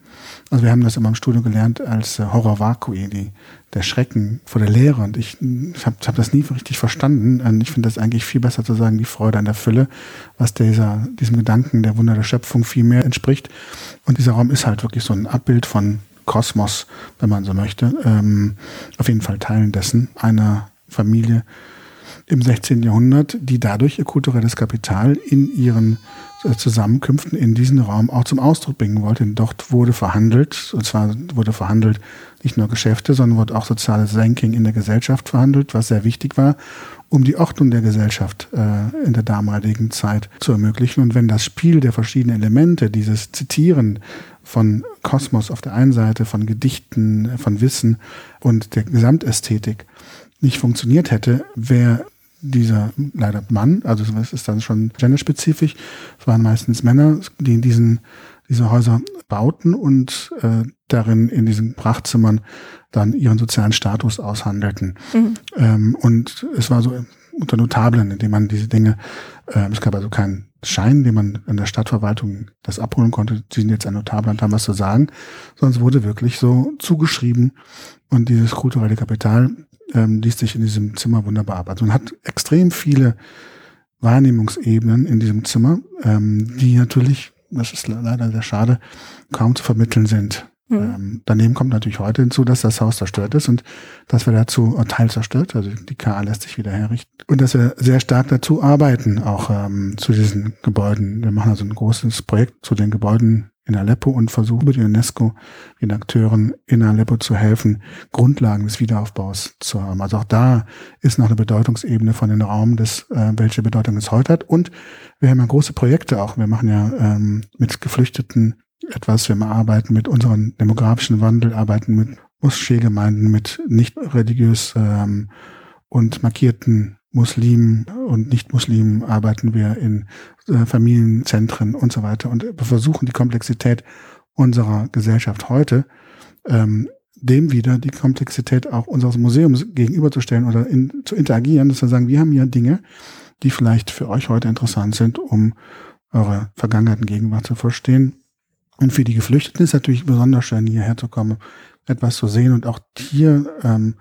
S2: also wir haben das immer im Studio gelernt als äh, Horror Vacui, die, der Schrecken vor der Leere. Und ich, ich habe hab das nie richtig verstanden. Und ich finde das eigentlich viel besser zu sagen, die Freude an der Fülle, was dieser, diesem Gedanken der Wunder der Schöpfung viel mehr entspricht. Und dieser Raum ist halt wirklich so ein Abbild von Kosmos, wenn man so möchte. Ähm, auf jeden Fall Teilen dessen, einer Familie im 16. Jahrhundert, die dadurch ihr kulturelles Kapital in ihren Zusammenkünften in diesen Raum auch zum Ausdruck bringen wollte. Denn dort wurde verhandelt, und zwar wurde verhandelt nicht nur Geschäfte, sondern wurde auch soziales Ranking in der Gesellschaft verhandelt, was sehr wichtig war, um die Ordnung der Gesellschaft äh, in der damaligen Zeit zu ermöglichen. Und wenn das Spiel der verschiedenen Elemente, dieses Zitieren von Kosmos auf der einen Seite, von Gedichten, von Wissen und der Gesamtästhetik nicht funktioniert hätte, wäre dieser leider Mann, also es ist dann schon genderspezifisch, es waren meistens Männer, die in diesen diese Häuser bauten und äh, darin in diesen Prachtzimmern dann ihren sozialen Status aushandelten. Mhm. Ähm, und es war so unter Notablen, indem man diese Dinge, äh, es gab also keinen Schein, den man in der Stadtverwaltung das abholen konnte, sie sind jetzt ein Notabler und haben was zu sagen, sondern es wurde wirklich so zugeschrieben und dieses kulturelle Kapital ähm, liest sich in diesem Zimmer wunderbar ab. Also man hat extrem viele Wahrnehmungsebenen in diesem Zimmer, ähm, die natürlich, das ist leider sehr schade, kaum zu vermitteln sind. Mhm. Ähm, daneben kommt natürlich heute hinzu, dass das Haus zerstört ist und dass wir dazu Teil zerstört, also die KA lässt sich wieder herrichten und dass wir sehr stark dazu arbeiten, auch ähm, zu diesen Gebäuden. Wir machen also ein großes Projekt zu den Gebäuden in Aleppo und versucht die UNESCO den Akteuren in Aleppo zu helfen, Grundlagen des Wiederaufbaus zu haben. Also auch da ist noch eine Bedeutungsebene von dem Raum, des, äh, welche Bedeutung es heute hat. Und wir haben ja große Projekte auch. Wir machen ja ähm, mit Geflüchteten etwas. Wir arbeiten mit unserem demografischen Wandel, arbeiten mit Moscheegemeinden, mit nicht religiös ähm, und markierten Muslimen und Nicht-Muslimen arbeiten wir in äh, Familienzentren und so weiter und versuchen die Komplexität unserer Gesellschaft heute ähm, dem wieder die Komplexität auch unseres Museums gegenüberzustellen oder in, zu interagieren, dass wir sagen, wir haben hier Dinge, die vielleicht für euch heute interessant sind, um eure Vergangenheit und Gegenwart zu verstehen. Und für die Geflüchteten ist natürlich besonders schön, hierher zu kommen, etwas zu sehen und auch hier ähm,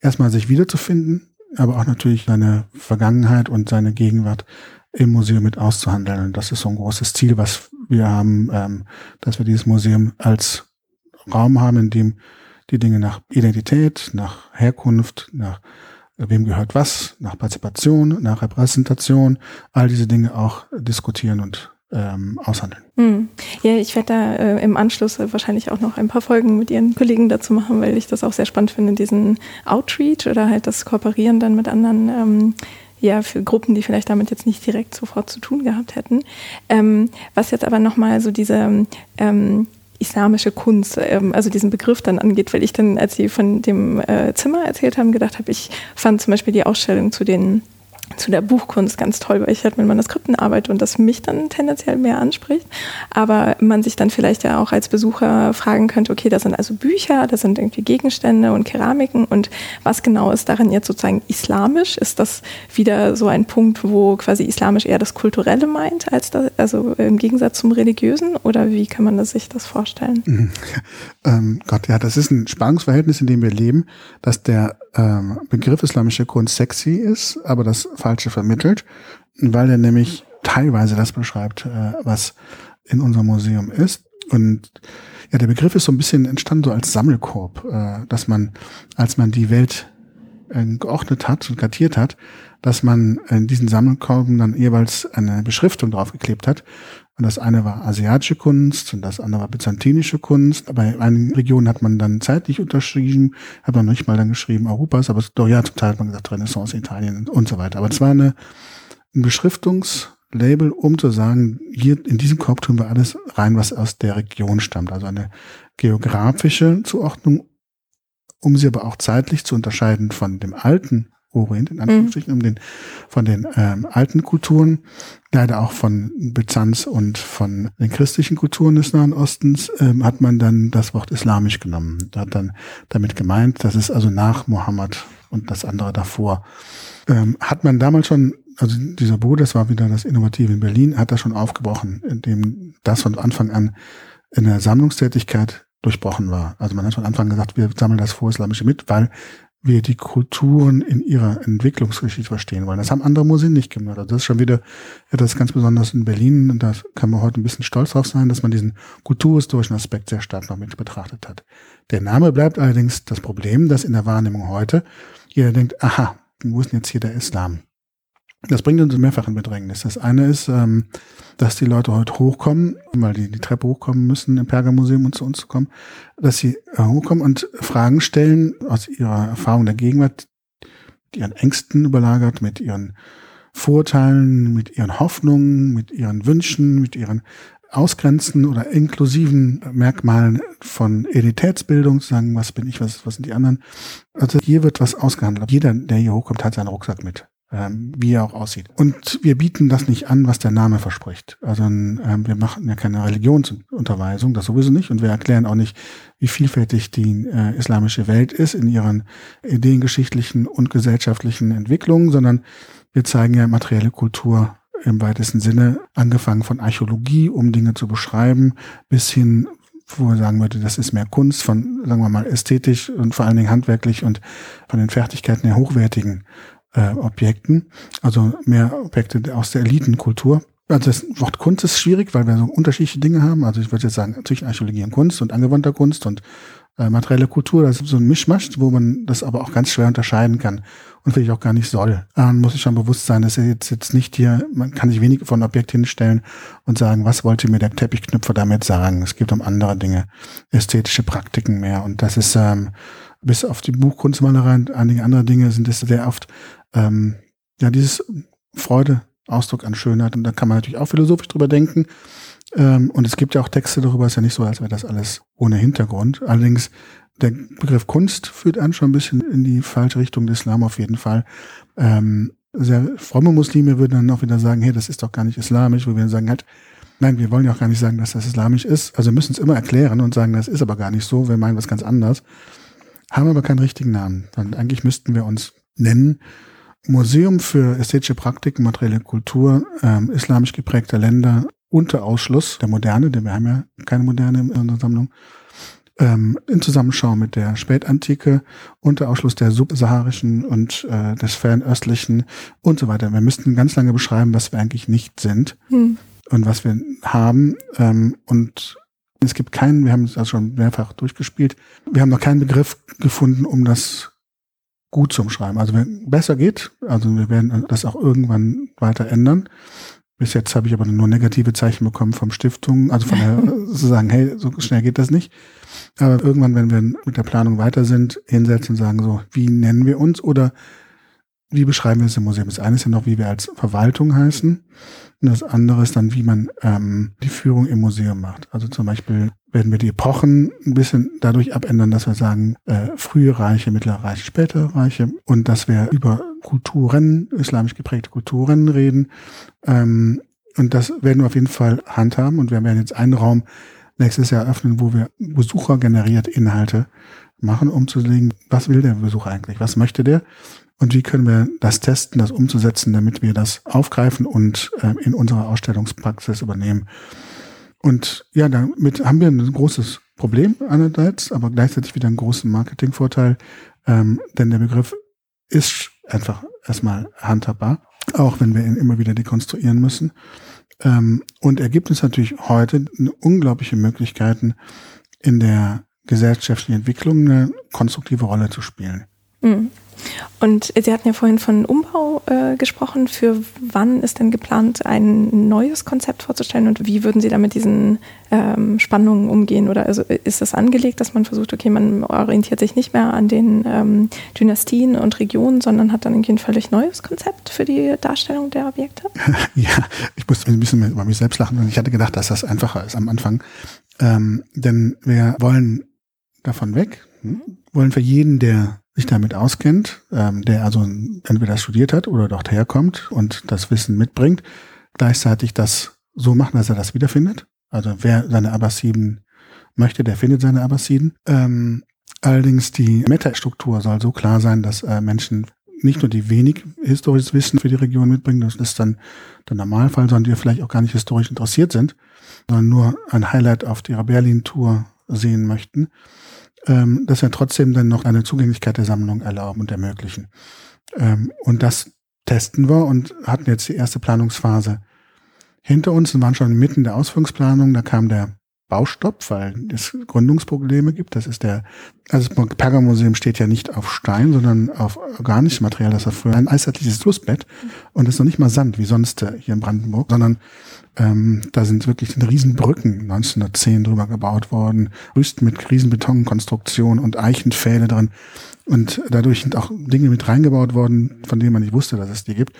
S2: erstmal sich wiederzufinden, aber auch natürlich seine Vergangenheit und seine Gegenwart im Museum mit auszuhandeln. Und das ist so ein großes Ziel, was wir haben, ähm, dass wir dieses Museum als Raum haben, in dem die Dinge nach Identität, nach Herkunft, nach wem gehört was, nach Partizipation, nach Repräsentation, all diese Dinge auch diskutieren und ähm, aushandeln.
S1: Hm. Ja, ich werde da äh, im Anschluss wahrscheinlich auch noch ein paar Folgen mit Ihren Kollegen dazu machen, weil ich das auch sehr spannend finde, diesen Outreach oder halt das Kooperieren dann mit anderen ähm, ja, für Gruppen, die vielleicht damit jetzt nicht direkt sofort zu tun gehabt hätten. Ähm, was jetzt aber nochmal so diese ähm, islamische Kunst, ähm, also diesen Begriff dann angeht, weil ich dann, als Sie von dem äh, Zimmer erzählt haben, gedacht habe, ich fand zum Beispiel die Ausstellung zu den zu der Buchkunst ganz toll, weil ich halt mit Manuskripten arbeite und das mich dann tendenziell mehr anspricht. Aber man sich dann vielleicht ja auch als Besucher fragen könnte, okay, das sind also Bücher, das sind irgendwie Gegenstände und Keramiken und was genau ist darin jetzt sozusagen islamisch? Ist das wieder so ein Punkt, wo quasi islamisch eher das Kulturelle meint, als das, also im Gegensatz zum Religiösen? Oder wie kann man das, sich das vorstellen? Mhm.
S2: Ähm, Gott, ja, das ist ein Spannungsverhältnis, in dem wir leben, dass der ähm, Begriff islamische Kunst sexy ist, aber das Falsche vermittelt, weil er nämlich teilweise das beschreibt, äh, was in unserem Museum ist. Und ja, der Begriff ist so ein bisschen entstanden so als Sammelkorb, äh, dass man, als man die Welt äh, geordnet hat und kartiert hat, dass man in diesen Sammelkorben dann jeweils eine Beschriftung draufgeklebt hat. Und das eine war asiatische Kunst und das andere war byzantinische Kunst. Aber in einigen Regionen hat man dann zeitlich unterschrieben, hat man nicht mal dann geschrieben Europas, aber doch ja, Teil hat man gesagt Renaissance Italien und so weiter. Aber es war eine, ein Beschriftungslabel, um zu sagen, hier in diesem Korb tun wir alles rein, was aus der Region stammt. Also eine geografische Zuordnung, um sie aber auch zeitlich zu unterscheiden von dem alten Orient, in mhm. Anführungsstrichen, mhm. um den, von den ähm, alten Kulturen, leider auch von Byzanz und von den christlichen Kulturen des Nahen Ostens, ähm, hat man dann das Wort islamisch genommen. Da hat dann damit gemeint, das ist also nach Mohammed und das andere davor. Ähm, hat man damals schon, also dieser Bruder, das war wieder das Innovative in Berlin, hat das schon aufgebrochen, indem das von Anfang an in der Sammlungstätigkeit durchbrochen war. Also man hat von Anfang gesagt, wir sammeln das Vorislamische mit, weil wir die Kulturen in ihrer Entwicklungsgeschichte verstehen wollen. Das haben andere Museen nicht gemacht. Also das ist schon wieder etwas ganz besonders in Berlin und da kann man heute ein bisschen stolz drauf sein, dass man diesen kulturhistorischen Aspekt sehr stark noch mit betrachtet hat. Der Name bleibt allerdings das Problem, dass in der Wahrnehmung heute jeder denkt, aha, wo ist denn jetzt hier der Islam? Das bringt uns mehrfach in Bedrängnis. Das eine ist, ähm, dass die Leute heute hochkommen, weil die die Treppe hochkommen müssen im Pergamuseum und zu uns zu kommen, dass sie äh, hochkommen und Fragen stellen aus ihrer Erfahrung der Gegenwart, ihren Ängsten überlagert, mit ihren Vorteilen, mit ihren Hoffnungen, mit ihren Wünschen, mit ihren Ausgrenzen oder inklusiven Merkmalen von Identitätsbildung, zu sagen, was bin ich, was, was sind die anderen. Also hier wird was ausgehandelt. Jeder, der hier hochkommt, hat seinen Rucksack mit ähm, wie er auch aussieht. Und wir bieten das nicht an, was der Name verspricht. Also ähm, wir machen ja keine Religionsunterweisung, das sowieso nicht. Und wir erklären auch nicht, wie vielfältig die äh, islamische Welt ist in ihren ideengeschichtlichen und gesellschaftlichen Entwicklungen, sondern wir zeigen ja materielle Kultur im weitesten Sinne, angefangen von Archäologie, um Dinge zu beschreiben, bis hin wo er sagen würde, das ist mehr Kunst von, sagen wir mal, ästhetisch und vor allen Dingen handwerklich und von den Fertigkeiten her hochwertigen äh, Objekten, also mehr Objekte aus der Elitenkultur. Also das Wort Kunst ist schwierig, weil wir so unterschiedliche Dinge haben. Also ich würde jetzt sagen, zwischen Archäologie und Kunst und angewandter Kunst und äh, materielle Kultur, das ist so ein Mischmasch, wo man das aber auch ganz schwer unterscheiden kann und vielleicht auch gar nicht soll. Man muss sich schon bewusst sein, dass jetzt, jetzt nicht hier, man kann sich wenig von Objekt hinstellen und sagen, was wollte mir der Teppichknüpfer damit sagen? Es geht um andere Dinge, ästhetische Praktiken mehr und das ist ähm, bis auf die Buchkunstmalerei und einige andere Dinge sind es sehr oft ähm, ja, dieses Freude, Ausdruck an Schönheit. Und da kann man natürlich auch philosophisch drüber denken. Ähm, und es gibt ja auch Texte darüber, ist ja nicht so, als wäre das alles ohne Hintergrund. Allerdings, der Begriff Kunst führt einen schon ein bisschen in die falsche Richtung des Islam auf jeden Fall. Ähm, sehr fromme Muslime würden dann auch wieder sagen, hey, das ist doch gar nicht islamisch, wo wir sagen halt, nein, wir wollen ja auch gar nicht sagen, dass das islamisch ist. Also müssen es immer erklären und sagen, das ist aber gar nicht so, wir meinen was ganz anderes. Haben aber keinen richtigen Namen. Und eigentlich müssten wir uns nennen, Museum für ästhetische Praktiken, materielle Kultur ähm, islamisch geprägter Länder unter Ausschluss der Moderne, denn wir haben ja keine Moderne in unserer Sammlung, ähm, in Zusammenschau mit der Spätantike, unter Ausschluss der subsaharischen und äh, des fernöstlichen und so weiter. Wir müssten ganz lange beschreiben, was wir eigentlich nicht sind hm. und was wir haben. Ähm, und es gibt keinen, wir haben es also schon mehrfach durchgespielt, wir haben noch keinen Begriff gefunden, um das gut zum Schreiben. Also wenn besser geht, also wir werden das auch irgendwann weiter ändern. Bis jetzt habe ich aber nur negative Zeichen bekommen vom Stiftung, also von der zu sagen, hey, so schnell geht das nicht. Aber irgendwann, wenn wir mit der Planung weiter sind, hinsetzen und sagen so, wie nennen wir uns oder wie beschreiben wir es im Museum? Das eine ist ja noch, wie wir als Verwaltung heißen. Und das andere ist dann, wie man ähm, die Führung im Museum macht. Also zum Beispiel werden wir die Epochen ein bisschen dadurch abändern, dass wir sagen, äh, frühe Reiche, mittlere Reiche, spätere Reiche und dass wir über Kulturen, islamisch geprägte Kulturen reden. Ähm, und das werden wir auf jeden Fall handhaben. Und wir werden jetzt einen Raum nächstes Jahr öffnen, wo wir Besucher generiert Inhalte machen, um zu sehen, was will der Besucher eigentlich, was möchte der und wie können wir das testen, das umzusetzen, damit wir das aufgreifen und äh, in unserer Ausstellungspraxis übernehmen. Und ja, damit haben wir ein großes Problem einerseits, aber gleichzeitig wieder einen großen Marketingvorteil, ähm, denn der Begriff ist einfach erstmal handhabbar, auch wenn wir ihn immer wieder dekonstruieren müssen. Ähm, und er gibt uns natürlich heute unglaubliche Möglichkeiten, in der gesellschaftlichen Entwicklung eine konstruktive Rolle zu spielen.
S1: Mhm. Und Sie hatten ja vorhin von Umbau äh, gesprochen. Für wann ist denn geplant, ein neues Konzept vorzustellen und wie würden Sie da mit diesen ähm, Spannungen umgehen? Oder also ist das angelegt, dass man versucht, okay, man orientiert sich nicht mehr an den ähm, Dynastien und Regionen, sondern hat dann irgendwie ein völlig neues Konzept für die Darstellung der Objekte?
S2: ja, ich muss ein bisschen über mich selbst lachen und ich hatte gedacht, dass das einfacher ist am Anfang. Ähm, denn wir wollen davon weg, hm? wollen für jeden, der sich damit auskennt, ähm, der also entweder studiert hat oder dort herkommt und das Wissen mitbringt, gleichzeitig das so machen, dass er das wiederfindet. Also wer seine Abbasiden möchte, der findet seine Abbasiden. Ähm, allerdings die Metastruktur soll so klar sein, dass äh, Menschen nicht nur die wenig historisches Wissen für die Region mitbringen, das ist dann der Normalfall, sondern die vielleicht auch gar nicht historisch interessiert sind, sondern nur ein Highlight auf ihrer Berlin-Tour sehen möchten ähm, dass wir trotzdem dann noch eine Zugänglichkeit der Sammlung erlauben und ermöglichen. Ähm, und das testen wir und hatten jetzt die erste Planungsphase hinter uns und waren schon mitten der Ausführungsplanung. Da kam der Baustopp, weil es Gründungsprobleme gibt. Das ist der, also das Pergamuseum steht ja nicht auf Stein, sondern auf organischem Material. Das war früher ein eisheitliches Flussbett und ist noch nicht mal Sand wie sonst hier in Brandenburg, sondern ähm, da sind wirklich Riesenbrücken 1910 drüber gebaut worden, Rüsten mit Riesenbetonkonstruktion und Eichenpfähle drin. Und dadurch sind auch Dinge mit reingebaut worden, von denen man nicht wusste, dass es die gibt.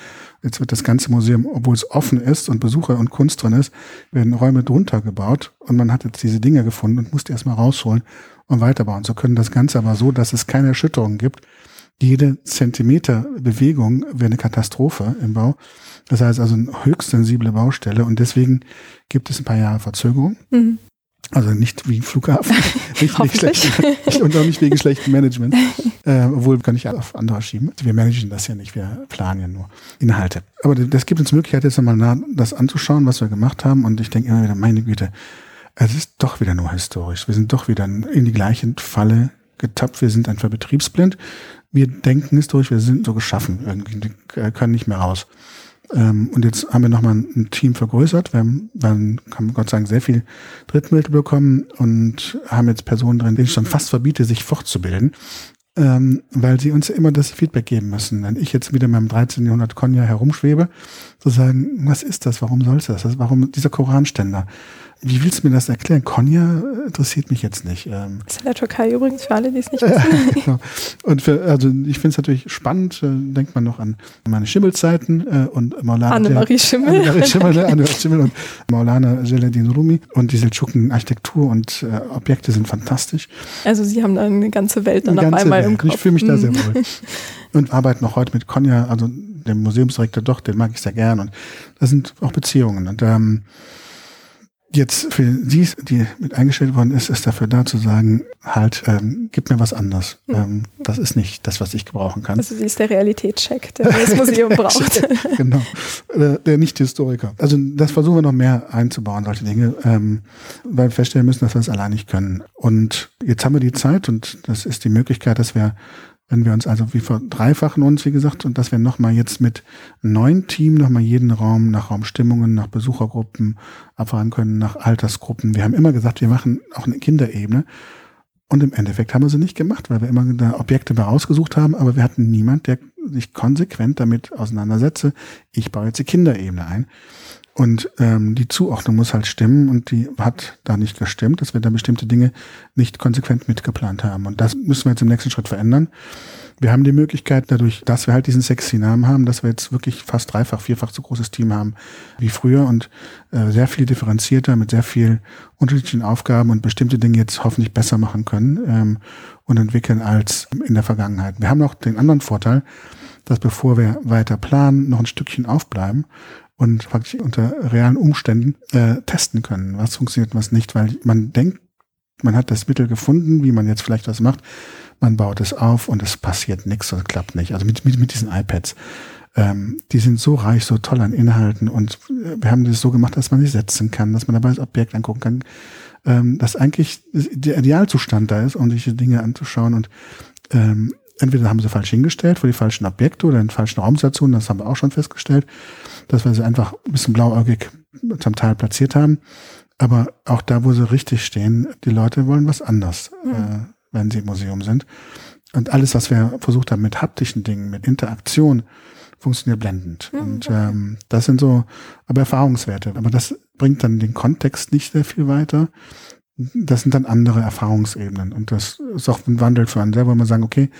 S2: Jetzt wird das ganze Museum, obwohl es offen ist und Besucher und Kunst drin ist, werden Räume drunter gebaut. Und man hat jetzt diese Dinge gefunden und musste erstmal rausholen und weiterbauen. So können das Ganze aber so, dass es keine Erschütterungen gibt. Jede Zentimeter Bewegung wäre eine Katastrophe im Bau. Das heißt also eine höchst sensible Baustelle und deswegen gibt es ein paar Jahre Verzögerung. Mhm. Also nicht wie Flughafen, nicht, wegen schlechten, und auch nicht wegen schlechtem Management. Äh, obwohl kann ich auf andere schieben. Wir managen das ja nicht, wir planen ja nur Inhalte. Aber das gibt uns Möglichkeit, jetzt nochmal das anzuschauen, was wir gemacht haben. Und ich denke immer wieder, meine Güte, es ist doch wieder nur historisch. Wir sind doch wieder in die gleiche Falle getappt. Wir sind einfach betriebsblind. Wir denken historisch, wir sind so geschaffen. Irgendwie können nicht mehr raus. Ähm, und jetzt haben wir nochmal ein Team vergrößert. Wir haben, dann haben Gott sei Dank sehr viel Drittmittel bekommen und haben jetzt Personen drin, denen ich schon fast verbiete, sich fortzubilden, ähm, weil sie uns immer das Feedback geben müssen. Wenn ich jetzt wieder in meinem 13. Jahrhundert Konya herumschwebe, zu sagen, was ist das? Warum soll es das? Warum dieser Koranständer? Wie willst du mir das erklären? Konya interessiert mich jetzt nicht.
S1: Ähm ist in der Türkei übrigens für alle, die es nicht
S2: wissen. genau. Und für, also ich finde es natürlich spannend, äh, denkt man noch an meine Schimmelzeiten äh, und Maulana.
S1: Annemarie Schimmel.
S2: Annemarie Schimmel, Annemarie Schimmel und Maulana Jelaluddin Rumi. Und die Seldschuken Architektur und äh, Objekte sind fantastisch.
S1: Also Sie haben da eine ganze Welt dann auf einmal Welt. im Kopf.
S2: Ich fühle mich da sehr mhm. wohl. und arbeiten noch heute mit Konya, also dem Museumsdirektor doch, den mag ich sehr gern. Und das sind auch Beziehungen. Und ähm, jetzt für Sie, die mit eingestellt worden ist, ist dafür da zu sagen, halt, ähm, gib mir was anderes. Mhm. Ähm, das ist nicht das, was ich gebrauchen kann.
S1: Also sie ist der Realitätscheck, der das Museum braucht.
S2: genau, äh, der Nicht-Historiker. Also das versuchen wir noch mehr einzubauen, solche Dinge, ähm, weil wir feststellen müssen, dass wir es allein nicht können. Und jetzt haben wir die Zeit und das ist die Möglichkeit, dass wir wenn wir uns also wie verdreifachen uns, wie gesagt, und dass wir nochmal jetzt mit neun Team nochmal jeden Raum nach Raumstimmungen, nach Besuchergruppen abfahren können, nach Altersgruppen. Wir haben immer gesagt, wir machen auch eine Kinderebene. Und im Endeffekt haben wir sie nicht gemacht, weil wir immer da Objekte mal rausgesucht haben, aber wir hatten niemand, der sich konsequent damit auseinandersetze. Ich baue jetzt die Kinderebene ein. Und ähm, die Zuordnung muss halt stimmen und die hat da nicht gestimmt, dass wir da bestimmte Dinge nicht konsequent mitgeplant haben. Und das müssen wir jetzt im nächsten Schritt verändern. Wir haben die Möglichkeit dadurch, dass wir halt diesen sexy Namen haben, dass wir jetzt wirklich fast dreifach, vierfach so großes Team haben wie früher und äh, sehr viel differenzierter mit sehr viel unterschiedlichen Aufgaben und bestimmte Dinge jetzt hoffentlich besser machen können ähm, und entwickeln als in der Vergangenheit. Wir haben auch den anderen Vorteil, dass bevor wir weiter planen, noch ein Stückchen aufbleiben und praktisch unter realen Umständen äh, testen können, was funktioniert, was nicht, weil man denkt, man hat das Mittel gefunden, wie man jetzt vielleicht was macht. Man baut es auf und es passiert nichts, es klappt nicht. Also mit, mit, mit diesen iPads. Ähm, die sind so reich, so toll an Inhalten und wir haben das so gemacht, dass man sie setzen kann, dass man dabei das Objekt angucken kann, ähm, dass eigentlich der Idealzustand da ist, um sich Dinge anzuschauen und ähm, entweder haben sie falsch hingestellt, vor die falschen Objekte oder in falschen Raumstationen, das haben wir auch schon festgestellt dass wir sie einfach ein bisschen blauäugig zum Teil platziert haben. Aber auch da, wo sie richtig stehen, die Leute wollen was anders, mhm. äh, wenn sie im Museum sind. Und alles, was wir versucht haben mit haptischen Dingen, mit Interaktion, funktioniert blendend. Mhm. Und ähm, das sind so aber Erfahrungswerte. Aber das bringt dann den Kontext nicht sehr viel weiter. Das sind dann andere Erfahrungsebenen. Und das ist auch ein Wandel für einen selber, wo man sagen, okay,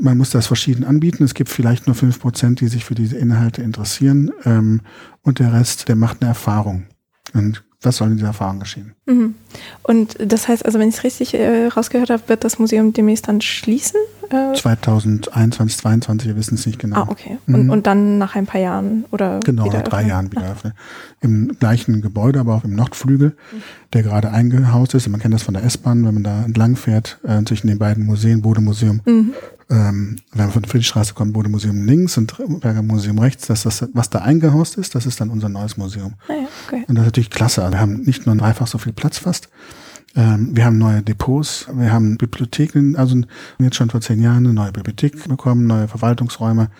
S2: man muss das verschieden anbieten. Es gibt vielleicht nur fünf Prozent, die sich für diese Inhalte interessieren. Ähm, und der Rest, der macht eine Erfahrung. Und was soll in dieser Erfahrung geschehen?
S1: Mhm. Und das heißt, also wenn ich es richtig äh, rausgehört habe, wird das Museum demnächst dann schließen?
S2: Äh? 2021, 2022, wir wissen es nicht genau.
S1: Ah, okay. Mhm. Und, und dann nach ein paar Jahren oder
S2: Genau, nach drei Jahren wieder öffnen. Im gleichen Gebäude, aber auch im Nordflügel, mhm. der gerade eingehaust ist. Man kennt das von der S-Bahn, wenn man da entlang fährt, äh, zwischen den beiden Museen, Bodemuseum mhm ähm, wenn man von der Friedrichstraße kommt, Bodemuseum links und Berger Museum rechts, dass das, was da eingehaust ist, das ist dann unser neues Museum. Ah ja, okay. Und das ist natürlich klasse. Also wir haben nicht nur dreifach so viel Platz fast, ähm, wir haben neue Depots, wir haben Bibliotheken, also jetzt schon vor zehn Jahren eine neue Bibliothek bekommen, neue Verwaltungsräume.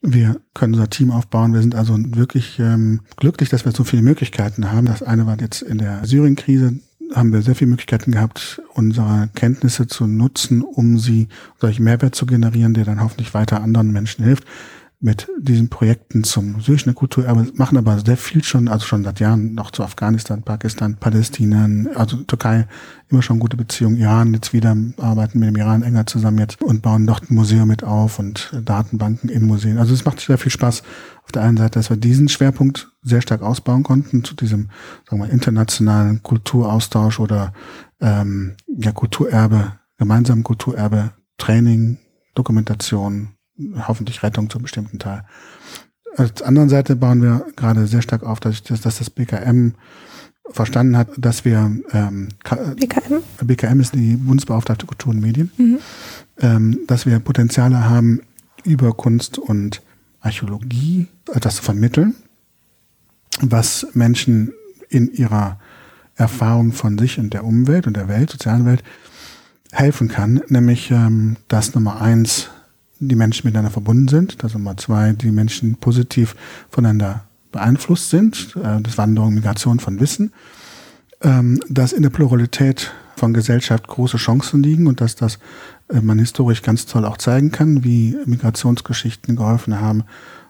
S2: Wir können unser Team aufbauen. Wir sind also wirklich ähm, glücklich, dass wir so viele Möglichkeiten haben. Das eine war jetzt in der Syrien-Krise, haben wir sehr viele Möglichkeiten gehabt, unsere Kenntnisse zu nutzen, um sie solch Mehrwert zu generieren, der dann hoffentlich weiter anderen Menschen hilft mit diesen Projekten zum syrischen Kulturerbe, machen aber sehr viel schon, also schon seit Jahren noch zu Afghanistan, Pakistan, Palästina, also Türkei, immer schon gute Beziehungen, Iran jetzt wieder, arbeiten mit dem Iran enger zusammen jetzt und bauen dort ein Museum mit auf und Datenbanken in Museen. Also es macht sehr viel Spaß auf der einen Seite, dass wir diesen Schwerpunkt sehr stark ausbauen konnten zu diesem, sagen wir, internationalen Kulturaustausch oder ähm, ja, Kulturerbe, gemeinsamen Kulturerbe, Training, Dokumentation, hoffentlich Rettung zum bestimmten Teil. Auf der anderen Seite bauen wir gerade sehr stark auf, dass, dass das BKM verstanden hat, dass wir ähm, BKM? BKM ist die Bundesbeauftragte Kultur und Medien, mhm. ähm, dass wir Potenziale haben, über Kunst und Archäologie etwas zu vermitteln, was Menschen in ihrer Erfahrung von sich und der Umwelt und der Welt, sozialen Welt, helfen kann, nämlich ähm, dass Nummer eins die Menschen miteinander verbunden sind, dass Nummer zwei die Menschen positiv voneinander beeinflusst sind, äh, das Wanderung, Migration von Wissen, ähm, dass in der Pluralität von Gesellschaft große Chancen liegen und dass das äh, man historisch ganz toll auch zeigen kann, wie Migrationsgeschichten geholfen haben,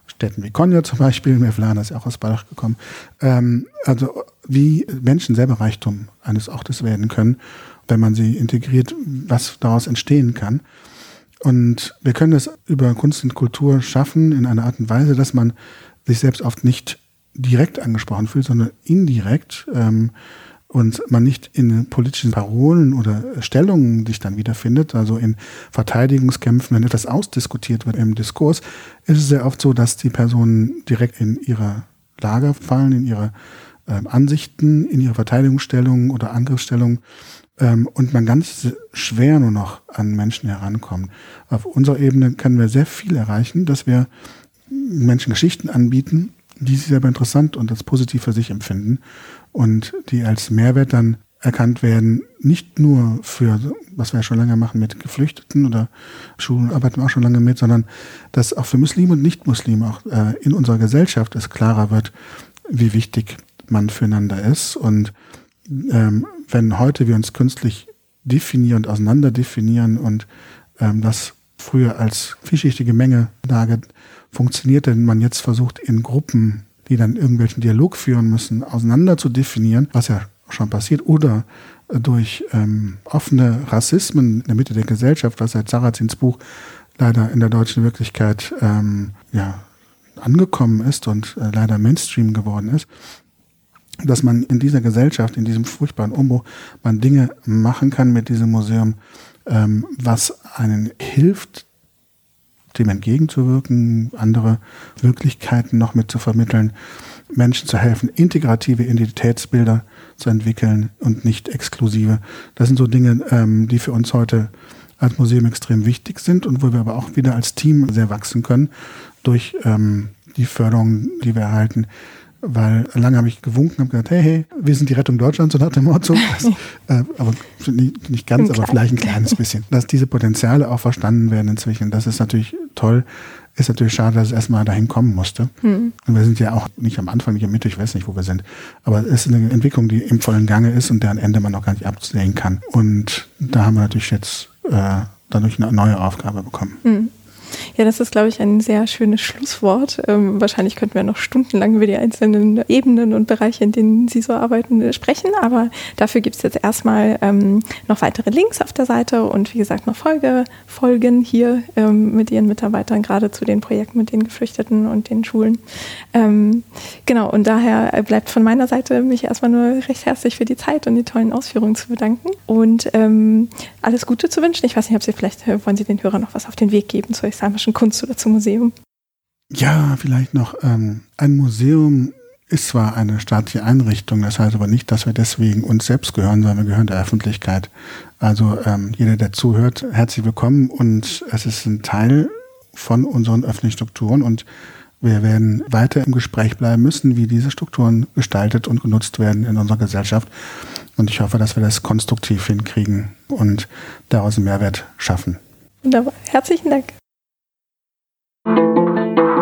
S2: Städten wie Konya zum Beispiel, Mevlana ist ja auch aus Balach gekommen, ähm, also wie Menschen selber Reichtum eines Ortes werden können, wenn man sie integriert, was daraus entstehen kann. Und wir können das über Kunst und Kultur schaffen in einer Art und Weise, dass man sich selbst oft nicht direkt angesprochen fühlt, sondern indirekt ähm, und man nicht in politischen Parolen oder Stellungen sich dann wiederfindet, also in Verteidigungskämpfen, wenn etwas ausdiskutiert wird im Diskurs, ist es sehr oft so, dass die Personen direkt in ihre Lager fallen, in ihre äh, Ansichten, in ihre Verteidigungsstellungen oder Angriffsstellungen ähm, und man ganz schwer nur noch an Menschen herankommt. Auf unserer Ebene können wir sehr viel erreichen, dass wir Menschen Geschichten anbieten, die sie selber interessant und als positiv für sich empfinden und die als Mehrwert dann erkannt werden, nicht nur für, was wir ja schon lange machen mit Geflüchteten oder Schulen arbeiten wir auch schon lange mit, sondern dass auch für Muslime und Nicht-Muslime auch äh, in unserer Gesellschaft es klarer wird, wie wichtig man füreinander ist. Und ähm, wenn heute wir uns künstlich definieren und auseinander definieren und ähm, das früher als vielschichtige Menge funktioniert, denn man jetzt versucht in Gruppen, die dann irgendwelchen Dialog führen müssen, auseinander zu definieren, was ja schon passiert, oder durch ähm, offene Rassismen in der Mitte der Gesellschaft, was seit Sarrazins Buch leider in der deutschen Wirklichkeit ähm, ja, angekommen ist und äh, leider Mainstream geworden ist, dass man in dieser Gesellschaft, in diesem furchtbaren Umbruch, man Dinge machen kann mit diesem Museum, ähm, was einen hilft, dem entgegenzuwirken, andere Wirklichkeiten noch mit zu vermitteln, Menschen zu helfen, integrative Identitätsbilder zu entwickeln und nicht exklusive. Das sind so Dinge, ähm, die für uns heute als Museum extrem wichtig sind und wo wir aber auch wieder als Team sehr wachsen können durch ähm, die Förderung, die wir erhalten. Weil lange habe ich gewunken und gesagt, hey, hey, wir sind die Rettung Deutschlands und nach dem Motto. Das, äh, aber nicht, nicht ganz, aber vielleicht ein kleines bisschen. Dass diese Potenziale auch verstanden werden inzwischen, das ist natürlich toll. Ist natürlich schade, dass es erstmal dahin kommen musste. Hm. Und wir sind ja auch nicht am Anfang, nicht in der Mitte, ich weiß nicht, wo wir sind. Aber es ist eine Entwicklung, die im vollen Gange ist und deren Ende man noch gar nicht absehen kann. Und da haben wir natürlich jetzt äh, dadurch eine neue Aufgabe bekommen. Hm.
S1: Ja, das ist, glaube ich, ein sehr schönes Schlusswort. Ähm, wahrscheinlich könnten wir noch stundenlang über die einzelnen Ebenen und Bereiche, in denen Sie so arbeiten, äh, sprechen. Aber dafür gibt es jetzt erstmal ähm, noch weitere Links auf der Seite und wie gesagt noch Folge, Folgen hier ähm, mit Ihren Mitarbeitern, gerade zu den Projekten mit den Geflüchteten und den Schulen. Ähm, genau, und daher bleibt von meiner Seite mich erstmal nur recht herzlich für die Zeit und die tollen Ausführungen zu bedanken und ähm, alles Gute zu wünschen. Ich weiß nicht, ob Sie vielleicht, äh, wollen Sie den Hörern noch was auf den Weg geben zu islamischen Kunst oder zum Museum?
S2: Ja, vielleicht noch. Ähm, ein Museum ist zwar eine staatliche Einrichtung, das heißt aber nicht, dass wir deswegen uns selbst gehören, sondern wir gehören der Öffentlichkeit. Also ähm, jeder, der zuhört, herzlich willkommen und es ist ein Teil von unseren öffentlichen Strukturen und wir werden weiter im Gespräch bleiben müssen, wie diese Strukturen gestaltet und genutzt werden in unserer Gesellschaft. Und ich hoffe, dass wir das konstruktiv hinkriegen und daraus einen Mehrwert schaffen.
S1: Wunderbar. Herzlichen Dank. Thank you.